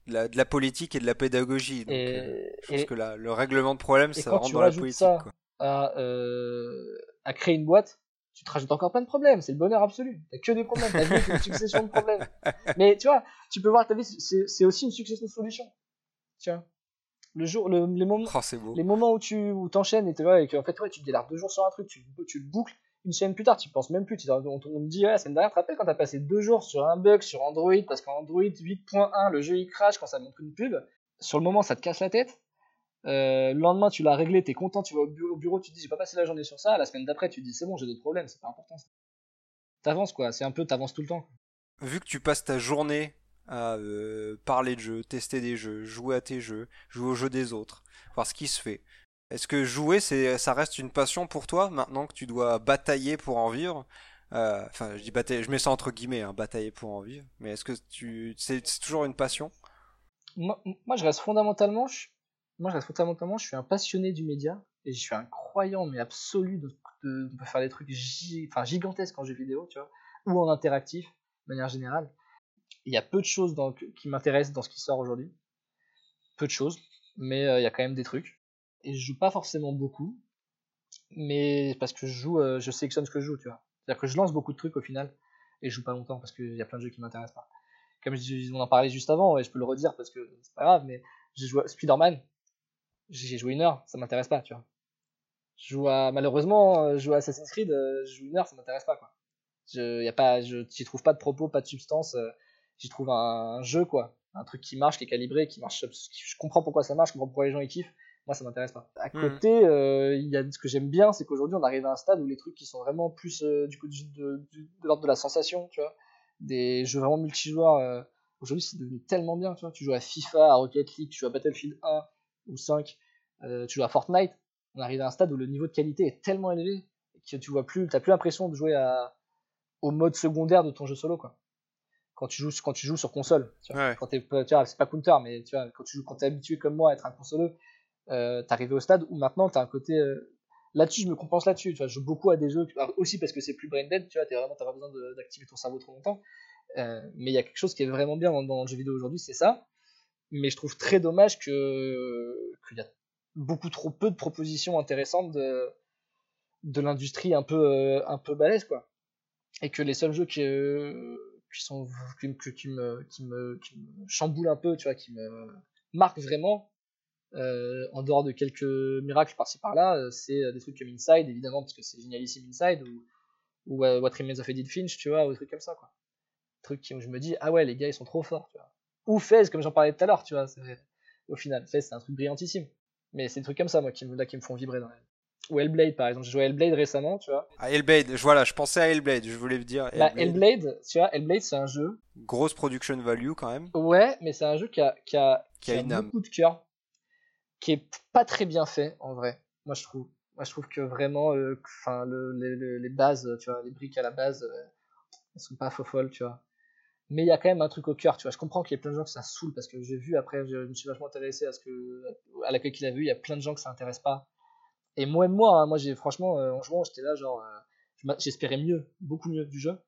de, la, de la politique et de la pédagogie. Donc, Et- euh, je pense et- que là, le règlement de problème, ça rentre dans la politique. ça quoi. à, euh, à créer une boîte, tu te rajoutes encore plein de problèmes. C'est le bonheur absolu. T'as que des problèmes. Ta vie, c'est une <laughs> succession de problèmes. Mais tu vois, tu peux voir ta vie, c'est aussi une succession de solutions. Vois. Le jour, le, les moments, Oh, beau. les moments où tu où t'enchaînes et, tu vois, et que, en fait, ouais, tu délardes deux jours sur un truc, tu, tu le boucles, une semaine plus tard, tu penses même plus. Tu, on, on te dit, ouais, la semaine dernière, tu te rappelles quand t'as passé deux jours sur un bug sur Android, parce qu'en Android 8.1, le jeu il crash quand ça montre une pub. Sur le moment, ça te casse la tête. Euh, le lendemain, tu l'as réglé, t'es content, tu vas au bureau, au bureau, tu te dis, j'ai pas passé la journée sur ça. La semaine d'après, tu te dis, c'est bon, j'ai d'autres problèmes, c'est pas important. ça. T'avances, quoi. C'est un peu, t'avances tout le temps. Vu que tu passes ta journée à euh, parler de jeux, tester des jeux, jouer à tes jeux, jouer aux jeux des autres, voir ce qui se fait. Est-ce que jouer, c'est, ça reste une passion pour toi maintenant que tu dois batailler pour en vivre? Euh, Enfin, je dis batailler, je mets ça entre guillemets, hein, batailler pour en vivre. Mais est-ce que tu, c'est, toujours une passion? Moi, je reste fondamentalement, je, moi, je reste fondamentalement, je suis un passionné du média et je suis un croyant mais absolu de, on peut faire des trucs gigantesques en jeu vidéo, tu vois, ou en interactif, de manière générale. Il y a peu de choses qui m'intéressent dans ce qui sort aujourd'hui, peu de choses, mais euh, il y a quand même des trucs. Et je joue pas forcément beaucoup, mais parce que je joue, euh, je sélectionne ce que je joue, tu vois. C'est-à-dire que je lance beaucoup de trucs au final et je joue pas longtemps parce qu'il y a plein de jeux qui m'intéressent pas comme je- on en parlait juste avant, et je peux le redire parce que c'est pas grave, mais j'ai joué Spider-Man, j'ai joué une heure, ça m'intéresse pas, tu vois. Je joue malheureusement, euh, je joue à Assassin's Creed, je joue une heure, ça m'intéresse pas, quoi. Je, y a pas, je, j'y trouve pas de propos, pas de substance, j'y trouve un, un jeu, quoi. Un truc qui marche, qui est calibré, qui marche, qui- je comprends pourquoi ça marche, je comprends pourquoi les gens y kiffent. Moi, ça m'intéresse pas. À Mhm. côté, euh, il y a ce que j'aime bien, c'est qu'aujourd'hui, on arrive à un stade où les trucs qui sont vraiment plus euh, du coup de, de l'ordre de la sensation, tu vois, des jeux vraiment multijoueurs. euh, Aujourd'hui, c'est devenu tellement bien, tu vois. Tu joues à FIFA, à Rocket League, tu joues à Battlefield 1 ou 5, euh, tu joues à Fortnite. On arrive à un stade où le niveau de qualité est tellement élevé que tu vois plus, t'as plus l'impression de jouer à, au mode secondaire de ton jeu solo, quoi. Quand tu joues, quand tu joues sur console, tu vois. Ouais. Quand t'es, tu vois, c'est pas counter, mais tu vois, quand tu joues, quand t'es habitué comme moi à être un consoleux, euh, t'es arrivé au stade où maintenant t'as un côté, euh, là-dessus, je me compense là-dessus, tu vois. Je joue beaucoup à des jeux, aussi parce que c'est plus brain dead, tu vois, t'es vraiment, t'as pas besoin d'activer ton cerveau trop longtemps. Euh, mais il y a quelque chose qui est vraiment bien dans, dans le jeu vidéo aujourd'hui, c'est ça. Mais je trouve très dommage que qu'il y a beaucoup trop peu de propositions intéressantes de, de l'industrie un peu euh, un peu balèze quoi. Et que les seuls jeux qui, qui sont qui, me- chamboulent un peu, tu vois, qui me marquent vraiment. euh, en dehors de quelques miracles par-ci par-là, euh, c'est euh, des trucs comme Inside, évidemment, parce que c'est génialissime Inside, ou, What Remains of Edith Finch, tu vois, ou des trucs comme ça, quoi. Truc qui- où je me dis ah ouais les gars ils sont trop forts tu ou Fez comme j'en parlais tout à l'heure tu vois au final Fez c'est un truc brillantissime. Mais c'est des trucs comme ça moi qui là, qui me font vibrer dans la vie ou Hellblade par exemple j'ai joué à Hellblade récemment tu vois Ah, Hellblade, je- voilà, je pensais à Hellblade, je voulais dire Bah, Hellblade. Hellblade tu vois Hellblade c'est un jeu Grosse production value quand même. ouais mais c'est un jeu qui a qui a, Qui a une âme. beaucoup de cœur qui est pas très bien fait en vrai moi je trouve moi je trouve que vraiment euh, enfin le, les, bases tu vois les briques à la base euh, elles sont pas folles tu vois mais il y a quand même un truc au cœur, tu vois. Je comprends qu'il y a plein de gens que ça saoule parce que j'ai vu après, je me suis vachement intéressé à ce que, à l'accueil qu'il a vu. Il y a plein de gens que ça intéresse pas. Et moi, moi, hein, moi, j'ai franchement, euh, en jouant, j'étais là, genre, euh, j'espérais mieux, beaucoup mieux du jeu.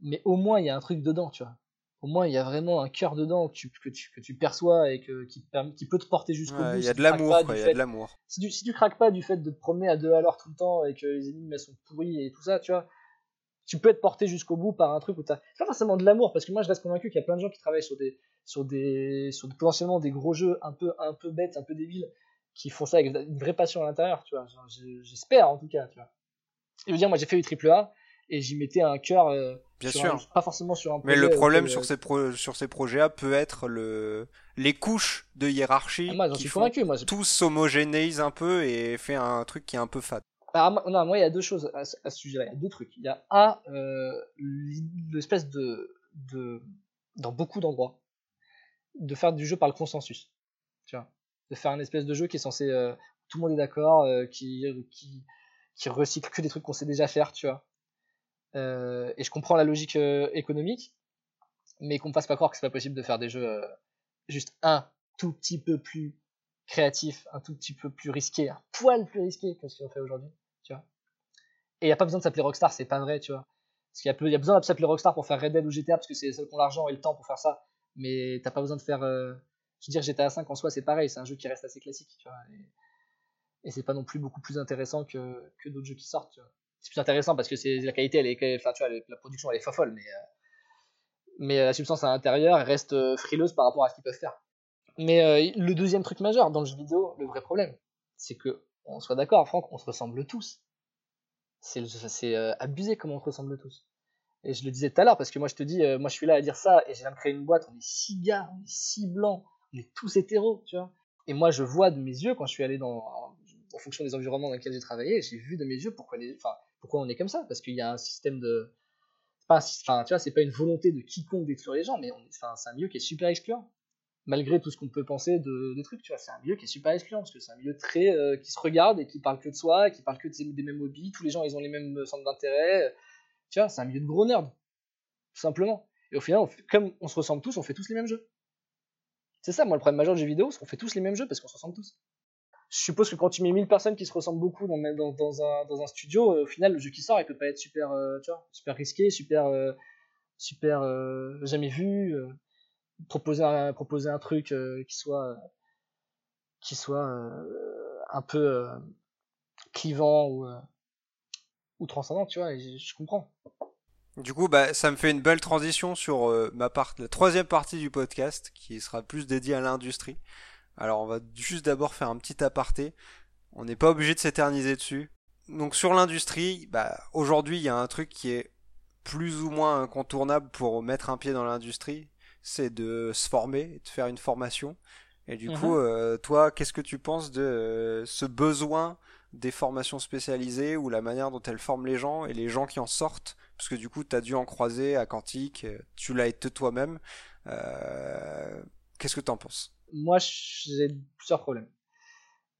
Mais au moins, il y a un truc dedans, tu vois. Au moins, il y a vraiment un cœur dedans que tu, que tu, que tu perçois et que, qui, permet- qui peut te porter jusqu'au Ouais, bout. Il y a de l'amour, quoi, il y a de l'amour. si tu, si tu craques pas du fait de te promener à deux à l'heure tout le temps et que les énigmes elles sont pourries et tout ça, tu vois, tu peux être porté jusqu'au bout par un truc où t'as c'est pas forcément de l'amour parce que moi je reste convaincu qu'il y a plein de gens qui travaillent sur des sur des sur potentiellement des gros jeux un peu un peu bêtes, un peu débiles qui font ça avec une vraie passion à l'intérieur, tu vois. J'espère en tout cas, tu vois. Je veux dire, moi j'ai fait du triple A et j'y mettais un cœur euh, Bien sûr. un- pas forcément sur un Mais projet le problème sur euh, ces, pro- sur ces projets-là peut être le... les couches de hiérarchie ah, moi j'en qui suis font convaincu, moi tous s'homogénéisent un peu et fait un truc qui est un peu fade. Alors, moi- non, moi, il y a deux choses à, ce- sujet-là. Il y a deux trucs. Il y a A, euh, l'espèce de, de. Dans beaucoup d'endroits, de faire du jeu par le consensus. Tu vois. De faire un espèce de jeu qui est censé. euh, tout le monde est d'accord, euh, qui, qui, recycle que des trucs qu'on sait déjà faire, tu vois. Euh, et je comprends la logique économique, mais qu'on me fasse pas croire que c'est pas possible de faire des jeux juste un tout petit peu plus créatif, un tout petit peu plus risqué, un poil plus risqué que ce qu'on fait aujourd'hui, tu vois. Et il n'y a pas besoin de s'appeler Rockstar, c'est pas vrai, tu vois. Parce qu'il y, a besoin de Rockstar pour faire Red Dead ou GTA, parce que c'est ceux qui ont l'argent et le temps pour faire ça. Mais t'as pas besoin de faire. Veux dire, GTA 5 en soi, c'est pareil, c'est un jeu qui reste assez classique, tu vois. Et, c'est pas non plus beaucoup plus intéressant que, que d'autres jeux qui sortent, tu vois. C'est plus intéressant parce que c'est la qualité, elle est, enfin, tu vois, la production, elle est folle, mais, euh, mais la substance à l'intérieur, reste euh, frileuse par rapport à ce qu'ils peuvent faire. Mais euh, le deuxième truc majeur dans le jeu vidéo, le vrai problème, c'est que, on soit d'accord, Franck, on se ressemble tous. C'est euh, abusé comment on se ressemble tous. Et je le disais tout à l'heure, parce que moi je te dis, euh, moi je suis là à dire ça, et j'ai même créé une boîte, on est six gars, on est six blancs, on est tous hétéros, tu vois. Et moi je vois de mes yeux, quand je suis allé dans, en fonction des environnements dans lesquels j'ai travaillé, j'ai vu de mes yeux pourquoi, pourquoi on est comme ça, parce qu'il y a un système de. Pas, enfin, tu vois, c'est pas une volonté de quiconque d'exclure les gens, mais c'est un milieu qui est super excluant malgré tout ce qu'on peut penser de, trucs, tu vois, c'est un milieu qui est super excluant, parce que c'est un milieu très euh, qui se regarde et qui parle que de soi, qui parle que des mêmes hobbies, tous les gens ils ont les mêmes centres d'intérêt, tu vois, c'est un milieu de gros nerds, tout simplement. Et au final, comme on se ressemble tous, on fait tous les mêmes jeux. C'est ça, moi, le problème majeur du jeu vidéo, c'est qu'on fait tous les mêmes jeux parce qu'on se ressemble tous. Je suppose que quand tu mets 1000 personnes qui se ressemblent beaucoup dans, un, studio, euh, au final, le jeu qui sort, il peut pas être super, euh, super risqué, super, super jamais vu proposer un, truc euh, qui soit euh, un peu euh, clivant ou ou transcendant tu vois et je comprends du coup, bah, ça me fait une belle transition sur ma part, la troisième partie du podcast, qui sera plus dédiée à l'industrie. Alors, on va juste d'abord faire un petit aparté. On n'est pas obligé de s'éterniser dessus. Donc, sur l'industrie, bah, aujourd'hui, il y a un truc qui est plus ou moins incontournable pour mettre un pied dans l'industrie c'est de se former, de faire une formation. Et du coup, mhm. euh, toi, qu'est-ce que tu penses de euh, ce besoin des formations spécialisées ou la manière dont elles forment les gens et les gens qui en sortent Parce que du coup, tu as dû en croiser à Quantique, euh, tu l'as été toi-même. qu'est-ce que tu en penses? Moi, j'ai plusieurs problèmes.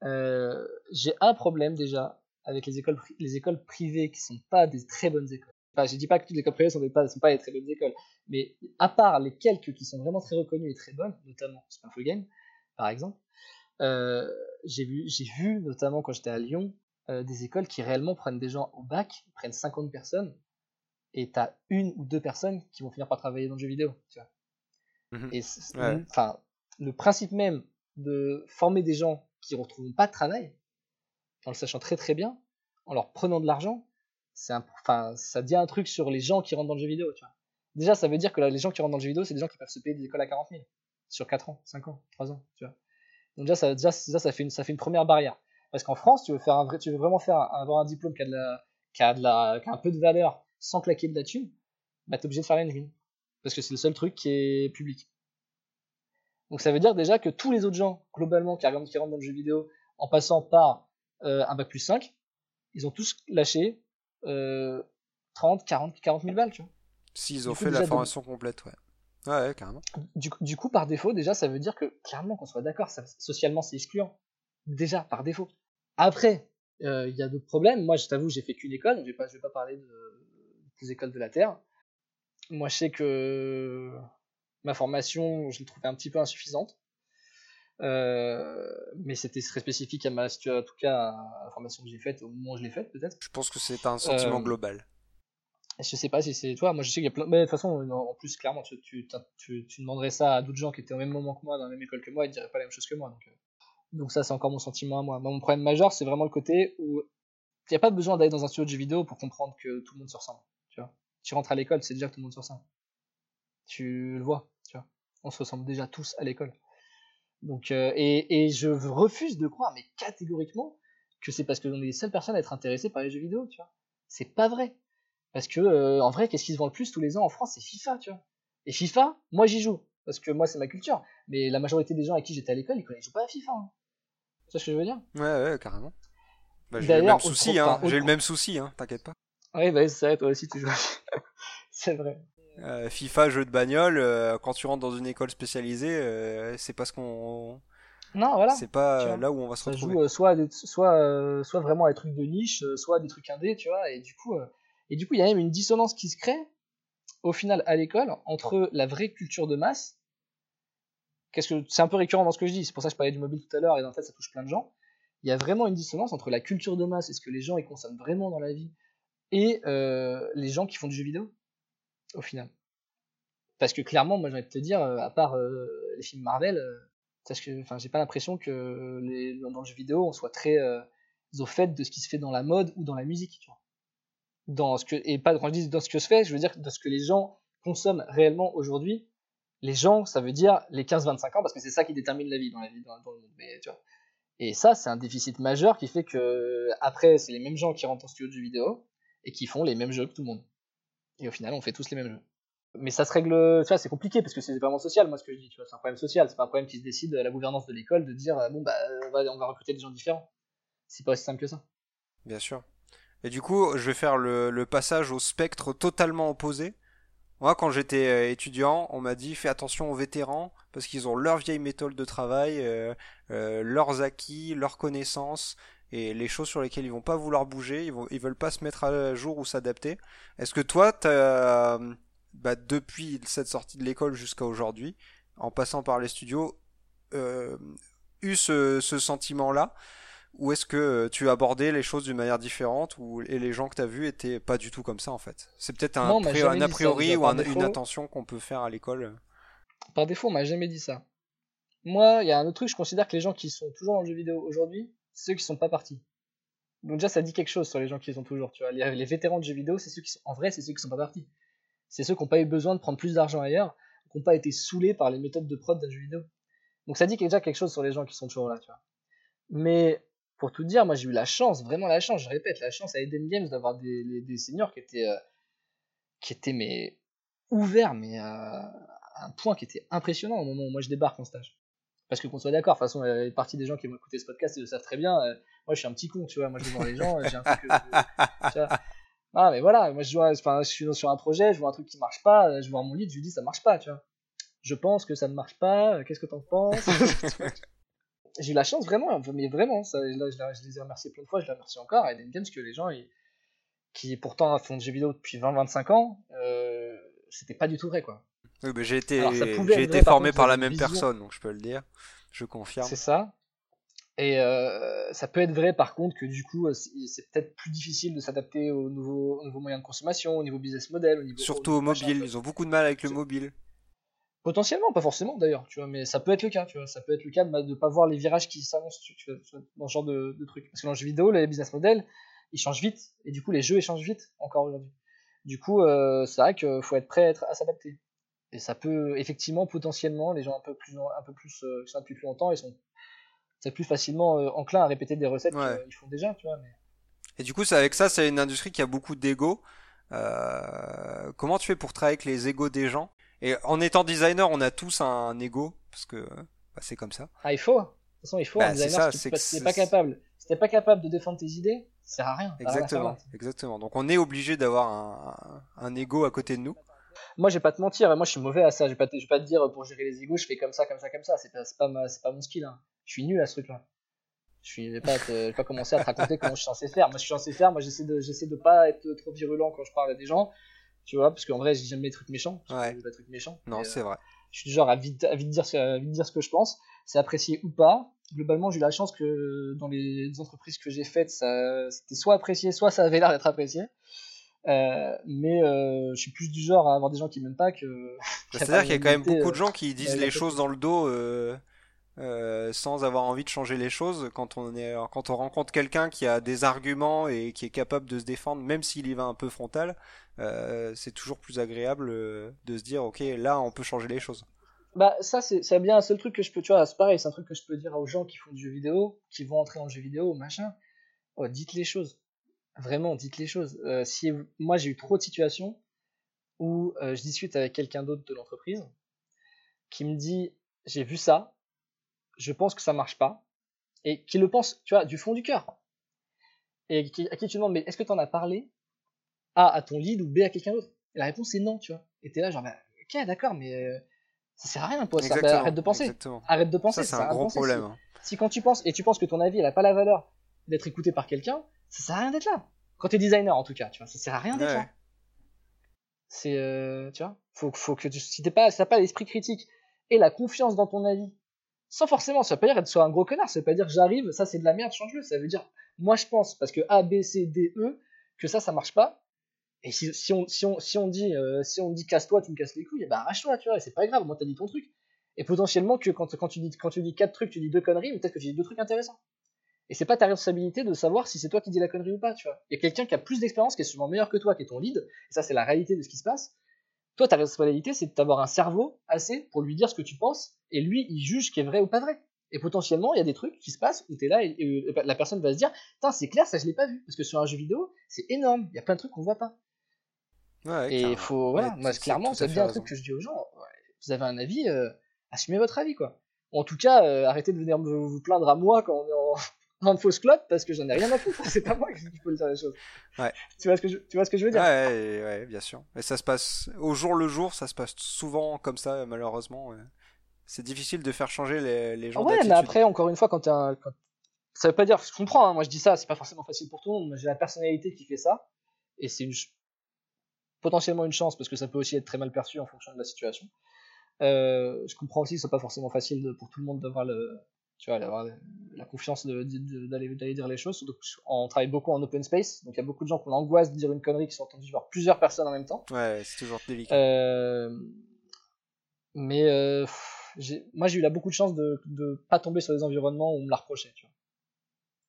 j'ai un problème déjà avec les écoles, les écoles privées qui sont pas des très bonnes écoles. Enfin, je dis pas que toutes les écoles privées sont, pas, sont pas des très bonnes écoles, mais à part les quelques qui sont vraiment très reconnues et très bonnes, notamment Spinful Game, par exemple, euh, j'ai vu, j'ai vu notamment quand j'étais à Lyon euh, des écoles qui réellement prennent des gens au bac, prennent 50 personnes, et t'as une ou deux personnes qui vont finir par travailler dans le jeu vidéo. Tu vois. Mhm. Et enfin, le principe même de former des gens qui ne retrouveront pas de travail, en le sachant très très bien, en leur prenant de l'argent, c'est enfin, ça dit un truc sur les gens qui rentrent dans le jeu vidéo, tu vois. Déjà, ça veut dire que les gens qui rentrent dans le jeu vidéo, c'est des gens qui peuvent se payer des écoles à 40 000 sur 4 ans, 5 ans, 3 ans, tu vois. Donc déjà, ça, déjà, ça, fait une, ça fait une première barrière. Parce qu'en France, tu veux faire un vrai, tu veux vraiment faire avoir un diplôme qui a de la, qui a de la, qui a un peu de valeur sans claquer de la thune, bah t'es obligé de faire l'engine. Parce que c'est le seul truc qui est public. Donc ça veut dire déjà que tous les autres gens, globalement, qui, qui rentrent dans le jeu vidéo en passant par euh, un bac plus 5, ils ont tous lâché 30, 40, 40 000 balles, tu vois. S'ils ont fait la formation complète, ouais. Ouais, carrément. Du, du, coup, par défaut, déjà, ça veut dire que, clairement, qu'on soit d'accord, socialement, c'est excluant. Déjà, par défaut. Après, euh, il y a d'autres problèmes. Moi, je t'avoue, j'ai fait qu'une école, je vais pas, je vais pas parler de, des écoles de la Terre. Moi, je sais que ma formation, je l'ai trouvée un petit peu insuffisante. Euh, mais c'était très spécifique à ma en tout cas à la formation que j'ai faite au moment où je l'ai faite peut-être. Je pense que c'est un sentiment euh, global. Je sais pas si c'est toi, moi je sais qu'il y a plein. Mais de toute façon, en plus, clairement, tu, tu, tu, demanderais ça à d'autres gens qui étaient au même moment que moi, dans la même école que moi, ils diraient pas la même chose que moi. Donc, euh. donc ça, c'est encore mon sentiment à moi. mon problème majeur, c'est vraiment le côté où il n'y a pas besoin d'aller dans un studio de jeux vidéo pour comprendre que tout le monde se ressemble. Tu vois, tu rentres à l'école, c'est déjà que tout le monde se ressemble. Tu le vois, tu vois. On se ressemble déjà tous à l'école. Donc, euh, et, et, je refuse de croire, mais catégoriquement, que c'est parce que on est les seules personnes à être intéressées par les jeux vidéo, tu vois. C'est pas vrai. Parce que, euh, en vrai, qu'est-ce qui se vend le plus tous les ans en France C'est FIFA, tu vois. Et FIFA, moi j'y joue. Parce que moi, c'est ma culture. Mais la majorité des gens à qui j'étais à l'école, ils jouent pas à FIFA. Hein. C'est ce que je veux dire? Ouais, ouais, carrément. Bah, j'ai le même souci, hein. J'ai le même souci, hein. T'inquiète pas. Oui, bah, c'est vrai, toi aussi, tu joues. <laughs> c'est vrai. Euh, FIFA, jeu de bagnole, euh, quand tu rentres dans une école spécialisée, euh, c'est pas ce qu'on. Non, voilà. C'est pas là où on va se ça retrouver. Joue, soit, soit, soit vraiment à des trucs de niche, soit des trucs indés, tu vois. Et du coup, et du coup, il y a même une dissonance qui se crée, au final, à l'école, entre la vraie culture de masse, qu'est-ce que c'est un peu récurrent dans ce que je dis, c'est pour ça que je parlais du mobile tout à l'heure et en fait ça touche plein de gens. Il y a vraiment une dissonance entre la culture de masse et ce que les gens ils consomment vraiment dans la vie et euh, les gens qui font du jeu vidéo au final. Parce que clairement, moi j'ai envie de te dire, euh, à part euh, les films Marvel, parce que enfin j'ai pas l'impression que dans le jeu vidéo on soit très au fait de ce qui se fait dans la mode ou dans la musique. Tu vois. Dans ce que, et pas quand je dis dans ce que se fait, je veux dire dans ce que les gens consomment réellement aujourd'hui. Les gens, ça veut dire les 15-25 ans, parce que c'est ça qui détermine la vie dans, la vie, dans, le monde. Et ça, c'est un déficit majeur qui fait que après, c'est les mêmes gens qui rentrent en studio de vidéo et qui font les mêmes jeux que tout le monde. Et au final, on fait tous les mêmes jeux. Mais ça se règle, tu vois, c'est compliqué parce que c'est vraiment social, moi, ce que je dis, tu vois, c'est un problème social, c'est pas un problème qui se décide à la gouvernance de l'école de dire, bon, bah, on va, on va recruter des gens différents. C'est pas aussi simple que ça. Bien sûr. Et du coup, je vais faire le, passage au spectre totalement opposé. Moi, quand j'étais euh, étudiant, on m'a dit fais attention aux vétérans parce qu'ils ont leur vieille méthode de travail, euh, euh, leurs acquis, leurs connaissances et les choses sur lesquelles ils vont pas vouloir bouger, ils, vont, ils veulent pas se mettre à jour ou s'adapter. Est-ce que toi, bah, depuis cette sortie de l'école jusqu'à aujourd'hui, en passant par les studios, eu ce sentiment-là? Ou est-ce que euh, tu abordais les choses d'une manière différente ou, et les gens que tu as vus étaient pas du tout comme ça en fait? C'est peut-être un, a priori ou une intention qu'on peut faire à l'école Par défaut, on m'a jamais dit ça. Moi, il y a un autre truc, je considère que les gens qui sont toujours dans le jeu vidéo aujourd'hui, c'est ceux qui sont pas partis. Donc déjà, ça dit quelque chose sur les gens qui sont toujours, tu vois. Les, vétérans de jeux vidéo, c'est ceux qui sont, en vrai, c'est ceux qui sont pas partis. C'est ceux qui n'ont pas eu besoin de prendre plus d'argent ailleurs, qui n'ont pas été saoulés par les méthodes de prod d'un jeu vidéo. Donc ça dit déjà quelque chose sur les gens qui sont toujours là, tu vois. Mais pour tout dire, moi j'ai eu la chance, vraiment la chance, je répète, la chance à Eden Games d'avoir des, des, seniors qui étaient, euh, qui étaient mais, ouverts, mais à un point qui était impressionnant au moment où moi je débarque en stage. Parce que qu'on soit d'accord, de toute façon, les partie des gens qui vont écouter ce podcast, ils le savent très bien. Euh, moi je suis un petit con, tu vois, moi je voir les gens, j'ai un truc. <laughs> Ah, mais voilà, moi je, vois, enfin, je suis sur un projet, je vois un truc qui marche pas, je vois mon lead, je lui dis ça marche pas, tu vois. Je pense que ça ne marche pas, qu'est-ce que t'en penses? <laughs> j'ai eu la chance vraiment, mais vraiment, ça, là, je, les ai remerciés plein de fois, je les remercie encore à Eden Games que les gens qui pourtant font des jeux vidéo depuis 20-25 ans, euh, c'était pas du tout vrai quoi. Oui, mais j'ai été, j'ai été formé par, la même personne, donc je peux le dire, je confirme. C'est ça. Et euh, ça peut être vrai par contre que du coup c'est peut-être plus difficile de s'adapter aux nouveaux, nouveaux, moyens de consommation, au niveau business model, au niveau surtout au, mobile. Ils ont beaucoup de mal avec le mobile. Potentiellement, pas forcément d'ailleurs, tu vois, mais ça peut être le cas, tu vois, ça peut être le cas de ne pas voir les virages qui s'annoncent dans ce genre de, de trucs. Parce que dans le jeu vidéo, les business models, ils changent vite, et du coup, les jeux, ils changent vite, encore aujourd'hui. Du coup, euh, c'est vrai qu'il faut être prêt à, s'adapter. Et ça peut, effectivement, potentiellement, les gens un peu plus, un peu plus, euh, depuis plus longtemps, ils sont plus facilement euh, enclins à répéter des recettes qu'ils font déjà, tu vois. Mais... Et du coup, avec ça, c'est une industrie qui a beaucoup d'ego. comment tu fais pour travailler avec les égos des gens? Et en étant designer, on a tous un ego, parce que bah, c'est comme ça. Ah, il faut. De toute façon, il faut bah, un designer. si t'es pas capable, si t'es pas capable de défendre tes idées, ça sert à rien. Exactement. exactement. Donc on est obligé d'avoir un, un, ego à côté de nous. Moi, je vais pas te mentir, moi je suis mauvais à ça. Je vais pas te, je vais pas te dire pour gérer les égos, je fais comme ça, comme ça, comme ça. C'est pas, pas, pas mon skill. Hein. Je suis nul à ce truc-là. Je vais pas, pas commencer à te raconter <laughs> comment je suis censé faire. Moi, je suis censé faire. Moi, j'essaie de, j'essaie de pas être trop virulent quand je parle à des gens tu vois, parce qu'en vrai, j'aime les trucs méchants. Ouais. Pas trucs méchants. Non, c'est vrai. Euh, je suis du genre à vite, à vite, dire, à vite dire ce que je pense. C'est apprécié ou pas. Globalement, j'ai eu la chance que dans les entreprises que j'ai faites, ça, c'était soit apprécié, soit ça avait l'air d'être apprécié. Euh, mais euh, je suis plus du genre à avoir des gens qui m'aiment pas que. <laughs> <laughs> C'est-à-dire qu'il y a quand même beaucoup de gens qui disent les choses dans le dos. Euh, sans avoir envie de changer les choses quand on est quand on rencontre quelqu'un qui a des arguments et qui est capable de se défendre même s'il y va un peu frontal euh, c'est toujours plus agréable euh, de se dire ok là on peut changer les choses. Bah ça c'est bien un seul truc que je peux tu vois c'est pareil c'est un truc que je peux dire aux gens qui font du jeu vidéo qui vont entrer dans le jeu vidéo machin. Oh, dites les choses. Vraiment dites les choses. Si moi j'ai eu trop de situations où je discute avec quelqu'un d'autre de l'entreprise qui me dit j'ai vu ça je pense que ça marche pas, et qui le pense, tu vois, du fond du cœur. Et à qui tu demandes, mais est-ce que tu en as parlé A à ton lead ou B à quelqu'un d'autre? Et la réponse est non, tu vois. Et t'es là, genre, bah, ok, d'accord, mais euh, ça sert à rien, pour ça. Bah, arrête de penser. Arrête de penser. Ça, c'est un gros problème. Hein. Si, quand tu penses, et tu penses que ton avis, n'a pas la valeur d'être écouté par quelqu'un, ça sert à rien d'être là. Quand t'es designer, en tout cas, tu vois, ça sert à rien d'être là. C'est, euh, tu vois, faut, faut que tu, si t'es pas, si t'as pas l'esprit critique et la confiance dans ton avis, sans forcément, ça veut pas dire être soit un gros connard, ça veut pas dire j'arrive, ça c'est de la merde, change-le. Ça veut dire, moi je pense, parce que A, B, C, D, E, que ça, ça marche pas. Et si, on, dit, euh, si on dit casse-toi, tu me casses les couilles, bah arrache-toi, tu vois, c'est pas grave, moi t'as dit ton truc. Et potentiellement que quand, tu dis, quand quatre trucs, tu dis deux conneries, peut-être que tu dis deux trucs intéressants. Et c'est pas ta responsabilité de savoir si c'est toi qui dis la connerie ou pas, tu vois. Il y a quelqu'un qui a plus d'expérience, qui est souvent meilleur que toi, qui est ton lead, et ça c'est la réalité de ce qui se passe. Toi, ta responsabilité, c'est d'avoir un cerveau assez pour lui dire ce que tu penses, et lui, il juge ce qui est vrai ou pas vrai. Et potentiellement, il y a des trucs qui se passent où tu es là et, la personne va se dire Putain, c'est clair, ça je l'ai pas vu. Parce que sur un jeu vidéo, c'est énorme, il y a plein de trucs qu'on voit pas. Ouais, et il faut, voilà, moi, clairement, c'est bien un truc que je dis aux gens vous avez un avis, euh, assumez votre avis, quoi. En tout cas, euh, arrêtez de venir me, vous plaindre à moi quand on est en, en fausse clope parce que j'en ai rien à foutre. <laughs> C'est pas moi qui peux dire les choses. Ouais. Tu vois ce que je, tu vois ce que je veux dire? Ouais, ouais, bien sûr. Et ça se passe au jour le jour, ça se passe souvent comme ça, malheureusement. C'est difficile de faire changer les, les gens. Ouais, mais après, encore une fois, quand un... ça veut pas dire, je comprends. Hein, moi, je dis ça, c'est pas forcément facile pour tout le monde. J'ai la personnalité qui fait ça, et c'est une... potentiellement une chance parce que ça peut aussi être très mal perçu en fonction de la situation. Euh, je comprends aussi que c'est pas forcément facile pour tout le monde d'avoir le, tu vois, avoir la confiance d'aller dire les choses. Donc, on travaille beaucoup en open space, donc il y a beaucoup de gens qui ont l'angoisse de dire une connerie qui sont entendus par plusieurs personnes en même temps. Ouais, c'est toujours délicat. Euh, mais euh, moi, j'ai eu là beaucoup de chance de ne pas tomber sur des environnements où on me l'a reproché. Tu vois.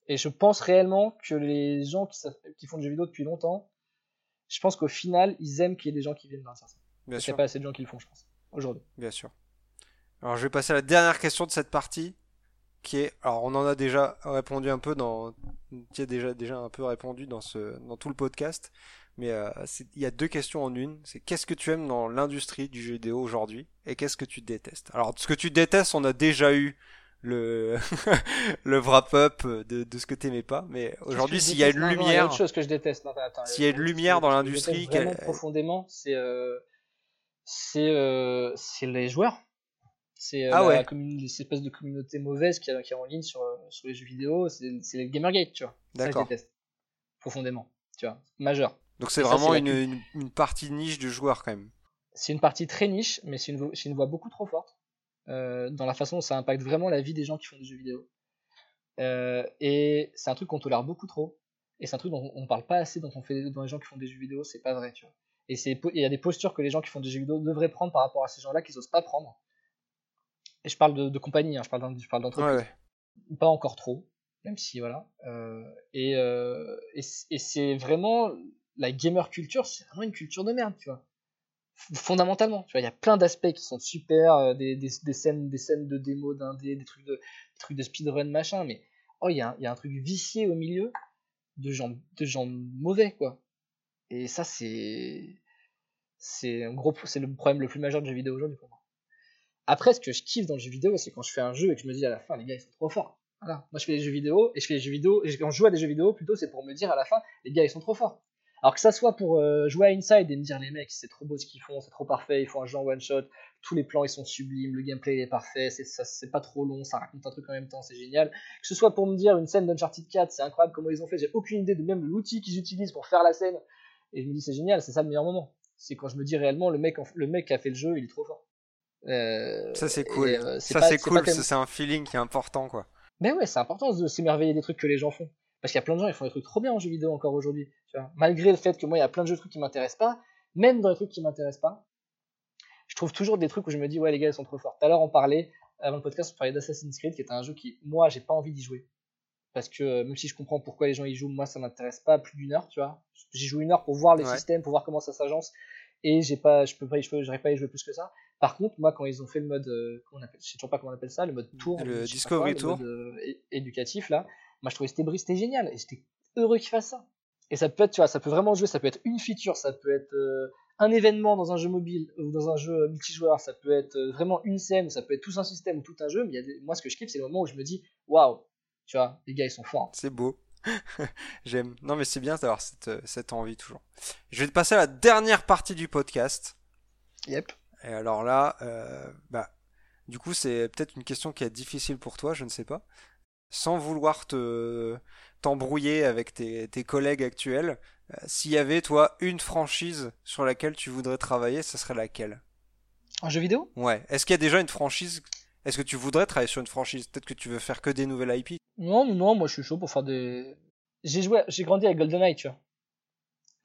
Et je pense réellement que les gens qui, qui font des jeux vidéo depuis longtemps, je pense qu'au final, ils aiment qu'il y ait des gens qui viennent dans ça. Il n'y a pas assez de gens qui le font, je pense, aujourd'hui. Bien sûr. Alors, je vais passer à la dernière question de cette partie qui est, alors on en a déjà répondu un peu dans, tu as déjà déjà un peu répondu dans ce, dans tout le podcast, mais euh, il y a deux questions en une. C'est qu'est-ce que tu aimes dans l'industrie du jeu vidéo aujourd'hui et qu'est-ce que tu détestes? Alors ce que tu détestes, on a déjà eu le <laughs> le wrap-up de, de ce que t'aimais pas, mais aujourd'hui s'il y a une lumière, chose que je déteste. S'il y a une lumière dans l'industrie, vraiment profondément, c'est euh, c'est euh, c'est les joueurs c'est euh, ah cette espèce de communauté mauvaise qui est en ligne sur, euh, sur les jeux vidéo. C'est le Gamergate, tu vois. Déteste. Profondément. Tu vois. Majeur. Donc c'est vraiment une, une, partie niche de joueurs quand même. C'est une partie très niche, mais c'est une, une, voix beaucoup trop forte. Euh, dans la façon où ça impacte vraiment la vie des gens qui font des jeux vidéo. et c'est un truc qu'on tolère beaucoup trop. Et c'est un truc dont on ne parle pas assez dans, on fait, dans les gens qui font des jeux vidéo, c'est pas vrai, tu vois. Et il y a des postures que les gens qui font des jeux vidéo devraient prendre par rapport à ces gens-là qu'ils n'osent pas prendre. Et je parle de, compagnie, hein, je parle d'entreprise. Pas encore trop, même si voilà. Euh, euh, et, et, c'est vraiment la gamer culture, c'est vraiment une culture de merde, tu vois. Fondamentalement, tu vois, il y a plein d'aspects qui sont super, euh, des, des, scènes, des scènes de démo d'indé, des trucs de, des trucs de speedrun machin, mais oh, il y, a, y a un truc vicié au milieu de gens, de gens mauvais, quoi. Et ça, c'est c'est un gros, c'est le problème le plus majeur de jeux vidéo aujourd'hui pour moi. Après, ce que je kiffe dans le jeu vidéo, c'est quand je fais un jeu et que je me dis à la fin, les gars, ils sont trop forts. Moi, je fais des jeux vidéo et je fais des jeux vidéo et quand je joue à des jeux vidéo, plutôt, c'est pour me dire à la fin, les gars, ils sont trop forts. Alors que ça soit pour euh, jouer à Inside et me dire les mecs, c'est trop beau ce qu'ils font, c'est trop parfait, ils font un jeu en one shot, tous les plans ils sont sublimes, le gameplay est parfait, c'est pas trop long, ça raconte un truc en même temps, c'est génial. Que ce soit pour me dire une scène d'Uncharted 4, c'est incroyable comment ils ont fait, j'ai aucune idée de même l'outil qu'ils utilisent pour faire la scène et je me dis c'est génial, c'est ça le meilleur moment. C'est quand je me dis réellement le mec, le mec qui a fait le jeu, il est trop fort. Euh, ça c'est cool. Euh, ça c'est cool, c'est un feeling qui est important quoi. Mais ouais, c'est important de s'émerveiller des trucs que les gens font. Parce qu'il y a plein de gens, ils font des trucs trop bien en jeu vidéo encore aujourd'hui. Malgré le fait que moi, il y a plein de jeux de trucs qui m'intéressent pas, même dans les trucs qui m'intéressent pas, je trouve toujours des trucs où je me dis, ouais, les gars, ils sont trop forts. Tout à l'heure, on parlait, avant le podcast, on parlait d'Assassin's Creed, qui est un jeu qui, moi, j'ai pas envie d'y jouer. Parce que euh, même si je comprends pourquoi les gens y jouent, moi, ça m'intéresse pas plus d'une heure, tu vois. J'y joue une heure pour voir les systèmes, pour voir comment ça s'agence et j'ai pas, je peux pas, j'aurais pas y jouer plus que ça. Par contre, moi, quand ils ont fait le mode, euh, on appelle, je sais toujours pas comment on appelle ça, le mode tour, le Discovery Tour, le mode, euh, éducatif là, moi je trouvais c'était c'était génial et j'étais heureux qu'ils fassent ça. Et ça peut être, tu vois, ça peut vraiment jouer, ça peut être une feature, ça peut être euh, un événement dans un jeu mobile ou dans un jeu multijoueur, ça peut être vraiment une scène, ça peut être tout un système ou tout un jeu. Mais y a moi, ce que je kiffe, c'est le moment où je me dis, waouh, tu vois, les gars, ils sont forts. C'est beau. <laughs> J'aime. Non, mais c'est bien d'avoir cette, cette envie toujours. Je vais te passer à la dernière partie du podcast. Yep. Et alors là, euh, bah, du coup, c'est peut-être une question qui est difficile pour toi, je ne sais pas. Sans vouloir te t'embrouiller avec tes, tes, collègues actuels, euh, s'il y avait toi une franchise sur laquelle tu voudrais travailler, ce serait laquelle? Un jeu vidéo? Ouais. Est-ce qu'il y a déjà une franchise Est-ce que tu voudrais travailler sur une franchise? Peut-être que tu veux faire que des nouvelles IP Non, non, non, moi je suis chaud pour faire des. J'ai joué, j'ai grandi avec GoldenEye, tu vois.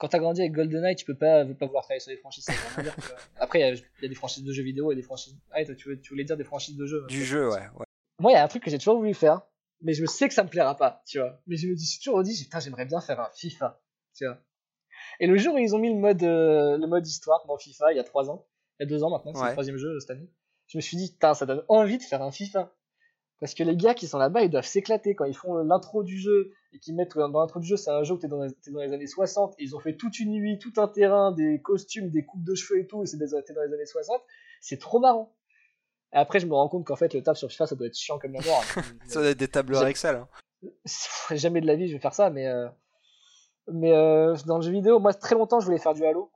Quand t'as grandi avec GoldenEye, tu peux pas, pas vouloir travailler sur des franchises. Ça veut dire. Après, il y, a- il y a des franchises de jeux vidéo et des franchises. Ah, toi, tu, veux- tu voulais dire des franchises de jeux. Du jeu, ouais. ouais. Moi, il y a un truc que j'ai toujours voulu faire, mais je sais que ça me plaira pas, tu vois. Mais je me dis, j'ai toujours dit, putain, j'aimerais bien faire un FIFA, tu vois. Et le jour où ils ont mis le mode, euh, le mode histoire dans FIFA, il y a trois ans, il y a deux ans maintenant, c'est Ouais. le troisième jeu euh, cette année, je me suis dit, putain, ça donne envie de faire un FIFA. Parce que les gars qui sont là-bas, ils doivent s'éclater quand ils font l'intro du jeu et qu'ils mettent dans l'intro du jeu, c'est un jeu où t'es dans, dans les années 60 et ils ont fait toute une nuit, tout un terrain, des costumes, des coupes de cheveux et tout, et c'est t'es dans les années 60. C'est trop marrant. Et après, je me rends compte qu'en fait, le taf sur FIFA, ça doit être chiant comme la mort. <laughs> Ça doit être des tableurs Excel. hein. <laughs> jamais de la vie je vais faire ça mais euh, mais euh, dans le jeu vidéo moi très longtemps je voulais faire du Halo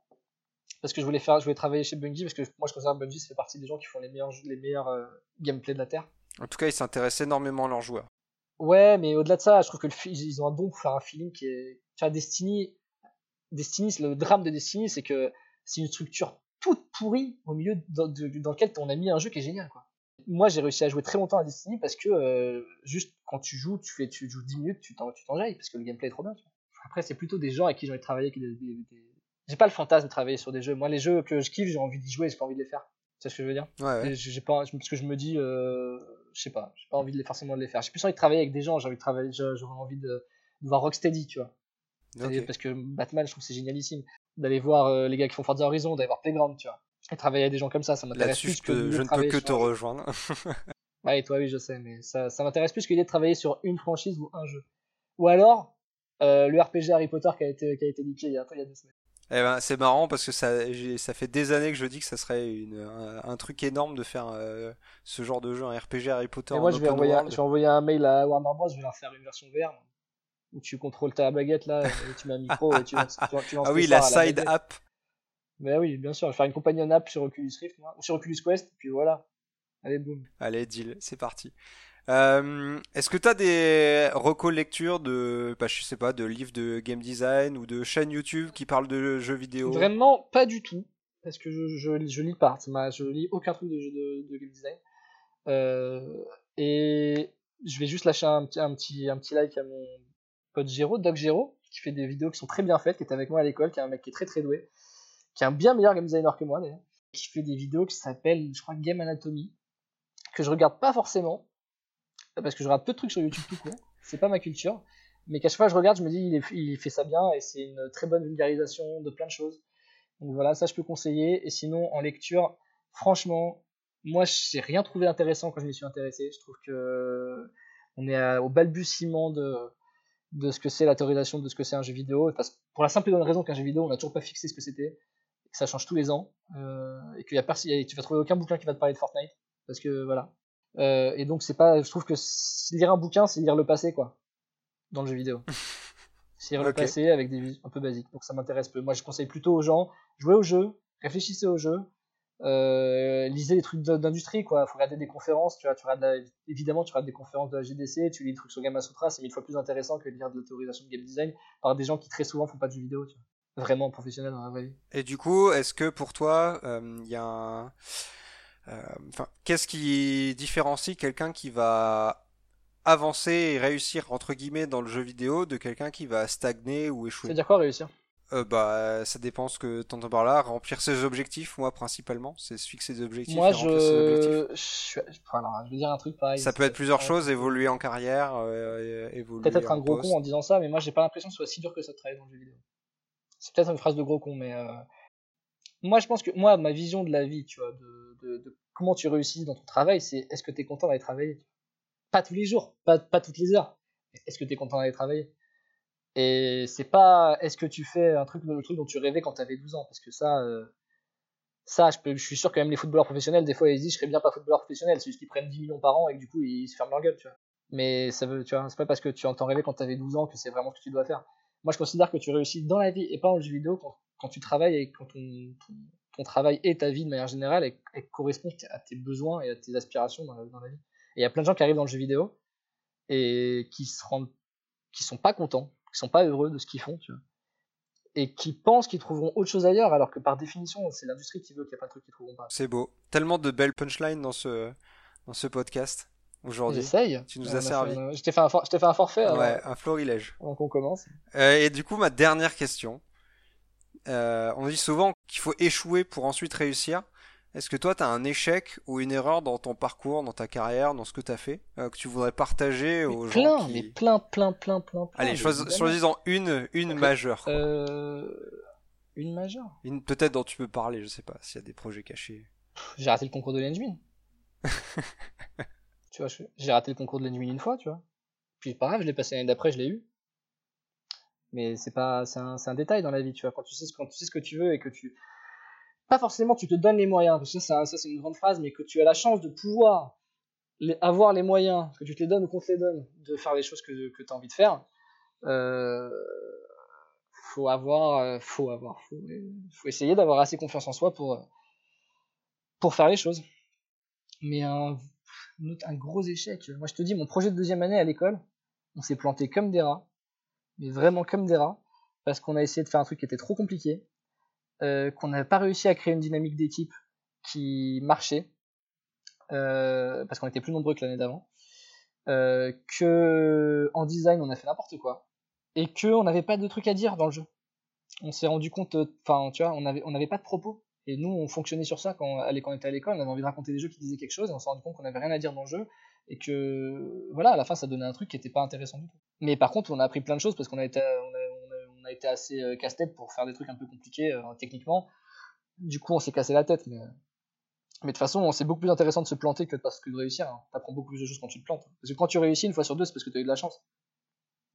parce que je voulais faire je voulais travailler chez Bungie parce que moi je considère que Bungie ça fait partie des gens qui font les meilleurs jeux- les meilleurs euh, gameplay de la terre En tout cas, ils s'intéressent énormément à leurs joueurs. ouais mais au-delà de ça je trouve que le fi- ils ont un don pour faire un feeling qui est tu vois Destiny Destiny le drame de Destiny c'est que c'est une structure toute pourrie au milieu dans, de- dans lequel on a mis un jeu qui est génial quoi moi j'ai réussi à jouer très longtemps à Destiny parce que euh, juste quand tu joues tu fais tu joues 10 minutes tu t'en tu t'enjailles parce que le gameplay est trop bien tu vois. après c'est plutôt des gens avec qui j'ai envie de travailler qui des, des- des- j'ai pas le fantasme de travailler sur des jeux moi les jeux que je kiffe j'ai envie d'y jouer j'ai pas envie de les faire c'est ce que je veux dire? Ouais, ouais. Pas parce que je me dis euh, je sais pas j'ai pas envie de les forcément de les faire j'ai plus envie de travailler avec des gens j'ai envie de travailler j'aurais envie de, de voir Rocksteady tu vois parce que Batman je trouve que c'est génialissime d'aller voir euh, les gars qui font Forza Horizon d'aller voir Playground tu vois et travailler avec des gens comme ça ça m'intéresse plus que l'idée je ne peux que te rejoindre. <laughs> Ouais, et toi, oui, je sais, mais ça, ça m'intéresse plus que l'idée de travailler sur une franchise ou un jeu. Ou alors, euh, le RPG Harry Potter qui a été, qui a été leaké il y a, il y a deux semaines. Eh ben, c'est marrant parce que ça, ça fait des années que je dis que ça serait une, un, un truc énorme de faire euh, ce genre de jeu, un RPG Harry Potter. Et en moi, je vais, open envoyer, je vais envoyer un mail à Warner Bros. Je vais leur faire une version VR moi, où tu contrôles ta baguette là, et tu mets un micro et tu lances, tu, tu lances <laughs> Ah oui, la side app. Mais oui, bien sûr, je vais faire une companion app sur Oculus Rift, moi, ou sur Oculus Quest, puis voilà. Allez, boum. Allez, deal, c'est parti. Euh, Est-ce que tu as des recos lectures de, bah, je sais pas, de livres de game design ou de chaînes YouTube qui parlent de jeux vidéo? Vraiment pas du tout, parce que je, je, lis pas, je lis aucun truc de, game design. Euh, et je vais juste lâcher un, petit- un, petit, un petit like à mon pote Gero, Doc Gero, qui fait des vidéos qui sont très bien faites, qui est avec moi à l'école, qui est un mec qui est très très doué, qui est un bien meilleur game designer que moi d'ailleurs, qui fait des vidéos qui s'appellent, je crois, Game Anatomy, que je regarde pas forcément, parce que je regarde peu de trucs sur YouTube tout court, c'est pas ma culture, mais qu'à chaque fois que je regarde, je me dis, il, fait ça bien, et c'est une très bonne vulgarisation de plein de choses. Donc voilà, ça je peux conseiller. Et sinon, en lecture, franchement, moi j'ai rien trouvé intéressant quand je m'y suis intéressé. Je trouve que on est au balbutiement de, ce que c'est la théorisation de ce que c'est un jeu vidéo. Parce, pour la simple et bonne raison qu'un jeu vidéo, on n'a toujours pas fixé ce que c'était, que ça change tous les ans, euh, et et tu vas trouver aucun bouquin qui va te parler de Fortnite. Parce que voilà. Euh, et donc c'est pas, je trouve que lire un bouquin, c'est lire le passé, quoi, dans le jeu vidéo. <laughs> C'est lire le passé avec des vies un peu basiques. Donc ça m'intéresse peu. Moi, je conseille plutôt aux gens, jouez au jeu, réfléchissez au jeu, euh, lisez des trucs d'industrie, quoi. Faut regarder des conférences, tu vois, tu regardes la- évidemment, tu regardes des conférences de la GDC, tu lis des trucs sur Gamma Sutra, c'est mille fois plus intéressant que de lire de la théorisation de game design par des gens qui très souvent font pas de jeux vidéo, tu vois. Vraiment professionnels dans la vraie vie. Et du coup, est-ce que pour toi, euh, il y a un... euh, Enfin, qu'est-ce qui différencie quelqu'un qui va avancer et réussir entre guillemets dans le jeu vidéo de quelqu'un qui va stagner ou échouer? C'est-à-dire quoi réussir? Euh, bah, ça dépend ce que t'entends par là. Remplir ses objectifs, moi principalement, c'est se fixer des objectifs Moi, et remplir ses objectifs. je... je suis- enfin, alors, je vais dire un truc pareil. Ça peut être plusieurs Ouais. choses, évoluer en carrière, euh, évoluer peut-être être un gros poste. con en disant ça, mais moi j'ai pas l'impression que ce soit si dur que ça de travailler dans le jeu vidéo. C'est peut-être une phrase de gros con, mais euh, moi je pense que moi ma vision de la vie, tu vois, de, de, comment tu réussis dans ton travail, c'est est-ce que tu es content d'aller travailler Pas tous les jours, pas, pas toutes les heures. Est-ce que tu es content d'aller travailler Et c'est pas est-ce que tu fais un truc, le truc dont tu rêvais quand tu avais 12 ans, parce que ça, euh, ça je, suis sûr que même les footballeurs professionnels, des fois ils se disent je serais bien pas footballeur professionnel, c'est juste qu'ils prennent 10 millions par an et que du coup ils se ferment leur gueule, tu vois. Mais ça veut, tu vois, c'est pas parce que tu entends rêver quand tu avais 12 ans que c'est vraiment ce que tu dois faire. Moi, je considère que tu réussis dans la vie et pas le jeu vidéo quand, quand tu travailles et quand ton, ton, ton travail et ta vie de manière générale et, et correspond à tes besoins et à tes aspirations dans la, dans la vie. Et il y a plein de gens qui arrivent dans le jeu vidéo et qui se rendent, qui sont pas contents, qui sont pas heureux de ce qu'ils font, tu vois. et qui pensent qu'ils trouveront autre chose ailleurs, alors que par définition, c'est l'industrie qui veut qu'il y ait pas de trucs qu'ils trouveront pas. C'est beau. Tellement de belles punchlines dans ce, dans ce podcast aujourd'hui. J'essaye. Tu nous as servi. Fait, je t'ai fait, fait, un forfait. Ouais, un florilège. Avant qu'on commence. Euh, et du coup, ma dernière question. Euh, on dit souvent qu'il faut échouer pour ensuite réussir. Est-ce que toi, tu as un échec ou une erreur dans ton parcours, dans ta carrière, dans ce que tu as fait, euh, que tu voudrais partager aux plein, gens qui... Mais plein, plein, plein, plein, plein. Allez, choisis-en une, une majeure. Euh... Une majeure une, Peut-être dont tu peux parler, je sais pas, s'il y a des projets cachés. J'ai raté le concours de l'engine. <laughs> tu vois, j'ai raté le concours de l'engine une fois, tu vois. Puis pas grave, je l'ai passé l'année d'après, je l'ai eu. Mais c'est pas, c'est un, un, détail dans la vie, tu vois. Quand tu sais, quand tu sais ce que tu veux et que tu, pas forcément tu te donnes les moyens, parce que ça, ça c'est une grande phrase, mais que tu as la chance de pouvoir avoir les moyens, que tu te les donnes ou qu'on te les donne, de faire les choses que, que tu as envie de faire, euh, faut avoir, euh, faut avoir, faut, faut essayer d'avoir assez confiance en soi pour, pour faire les choses. Mais un, un gros échec, moi je te dis, mon projet de deuxième année à l'école, on s'est planté comme des rats, mais vraiment comme des rats, parce qu'on a essayé de faire un truc qui était trop compliqué, euh, qu'on n'avait pas réussi à créer une dynamique d'équipe qui marchait, euh, parce qu'on était plus nombreux que l'année d'avant, euh, que en design on a fait n'importe quoi, et que on n'avait pas de trucs à dire dans le jeu. On s'est rendu compte, enfin tu vois, on avait on n'avait pas de propos. Et nous, on fonctionnait sur ça quand, quand on était à l'école, on avait envie de raconter des jeux qui disaient quelque chose, et on s'est rendu compte qu'on n'avait rien à dire dans le jeu, et que voilà, à la fin, ça donnait un truc qui était pas intéressant du tout. Mais par contre, on a appris plein de choses parce qu'on a été, on a, a été assez euh, casse-tête pour faire des trucs un peu compliqués euh, techniquement. Du coup, on s'est cassé la tête, mais. Mais de toute façon, c'est beaucoup plus intéressant de se planter que de, parce que de réussir. Hein. T'apprends beaucoup plus de choses quand tu te plantes. Parce que quand tu réussis une fois sur deux, c'est parce que tu as eu de la chance.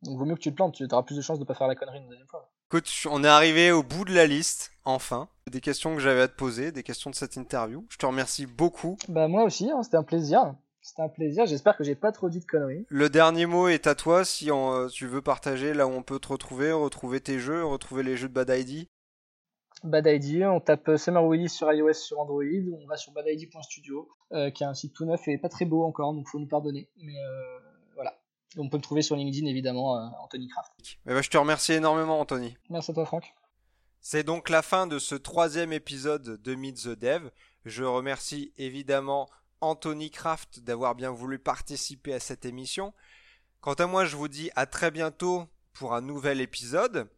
Donc vaut mieux que tu te plantes, tu auras plus de chances de pas faire la connerie une deuxième fois. Écoute, on est arrivé au bout de la liste, enfin. Des questions que j'avais à te poser, des questions de cette interview. Je te remercie beaucoup. Bah moi aussi, hein, c'était un plaisir. C'était un plaisir, j'espère que j'ai pas trop dit de conneries. Le dernier mot est à toi si euh, tu veux partager là où on peut te retrouver, retrouver tes jeux, retrouver les jeux de Bad ID. Bad ID, on tape euh, Summer Willy sur iOS, sur Android, on va sur badid.studio, euh, qui est un site tout neuf et pas très beau encore, donc faut nous pardonner. Mais voilà. On peut me trouver sur LinkedIn évidemment, Anthony Craft. Eh ben, je te remercie énormément Anthony. Merci à toi Franck. C'est donc la fin de ce troisième épisode de Meet the Dev. Je remercie évidemment Anthony Kraft d'avoir bien voulu participer à cette émission. Quant à moi, je vous dis à très bientôt pour un nouvel épisode.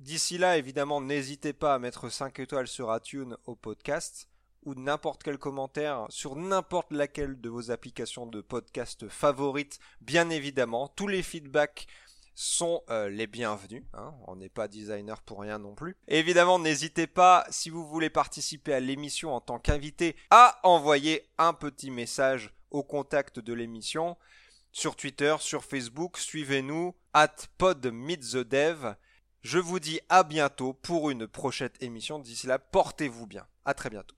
D'ici là, évidemment, n'hésitez pas à mettre 5 étoiles sur iTunes au podcast ou n'importe quel commentaire sur n'importe laquelle de vos applications de podcast favorites, bien évidemment. Tous les feedbacks sont euh, les bienvenus. Hein. On n'est pas designer pour rien non plus. évidemment, n'hésitez pas, si vous voulez participer à l'émission en tant qu'invité, à envoyer un petit message au contact de l'émission sur Twitter, sur Facebook. Suivez-nous at podmeetthedev. Je vous dis à bientôt pour une prochaine émission. D'ici là, portez-vous bien. À très bientôt.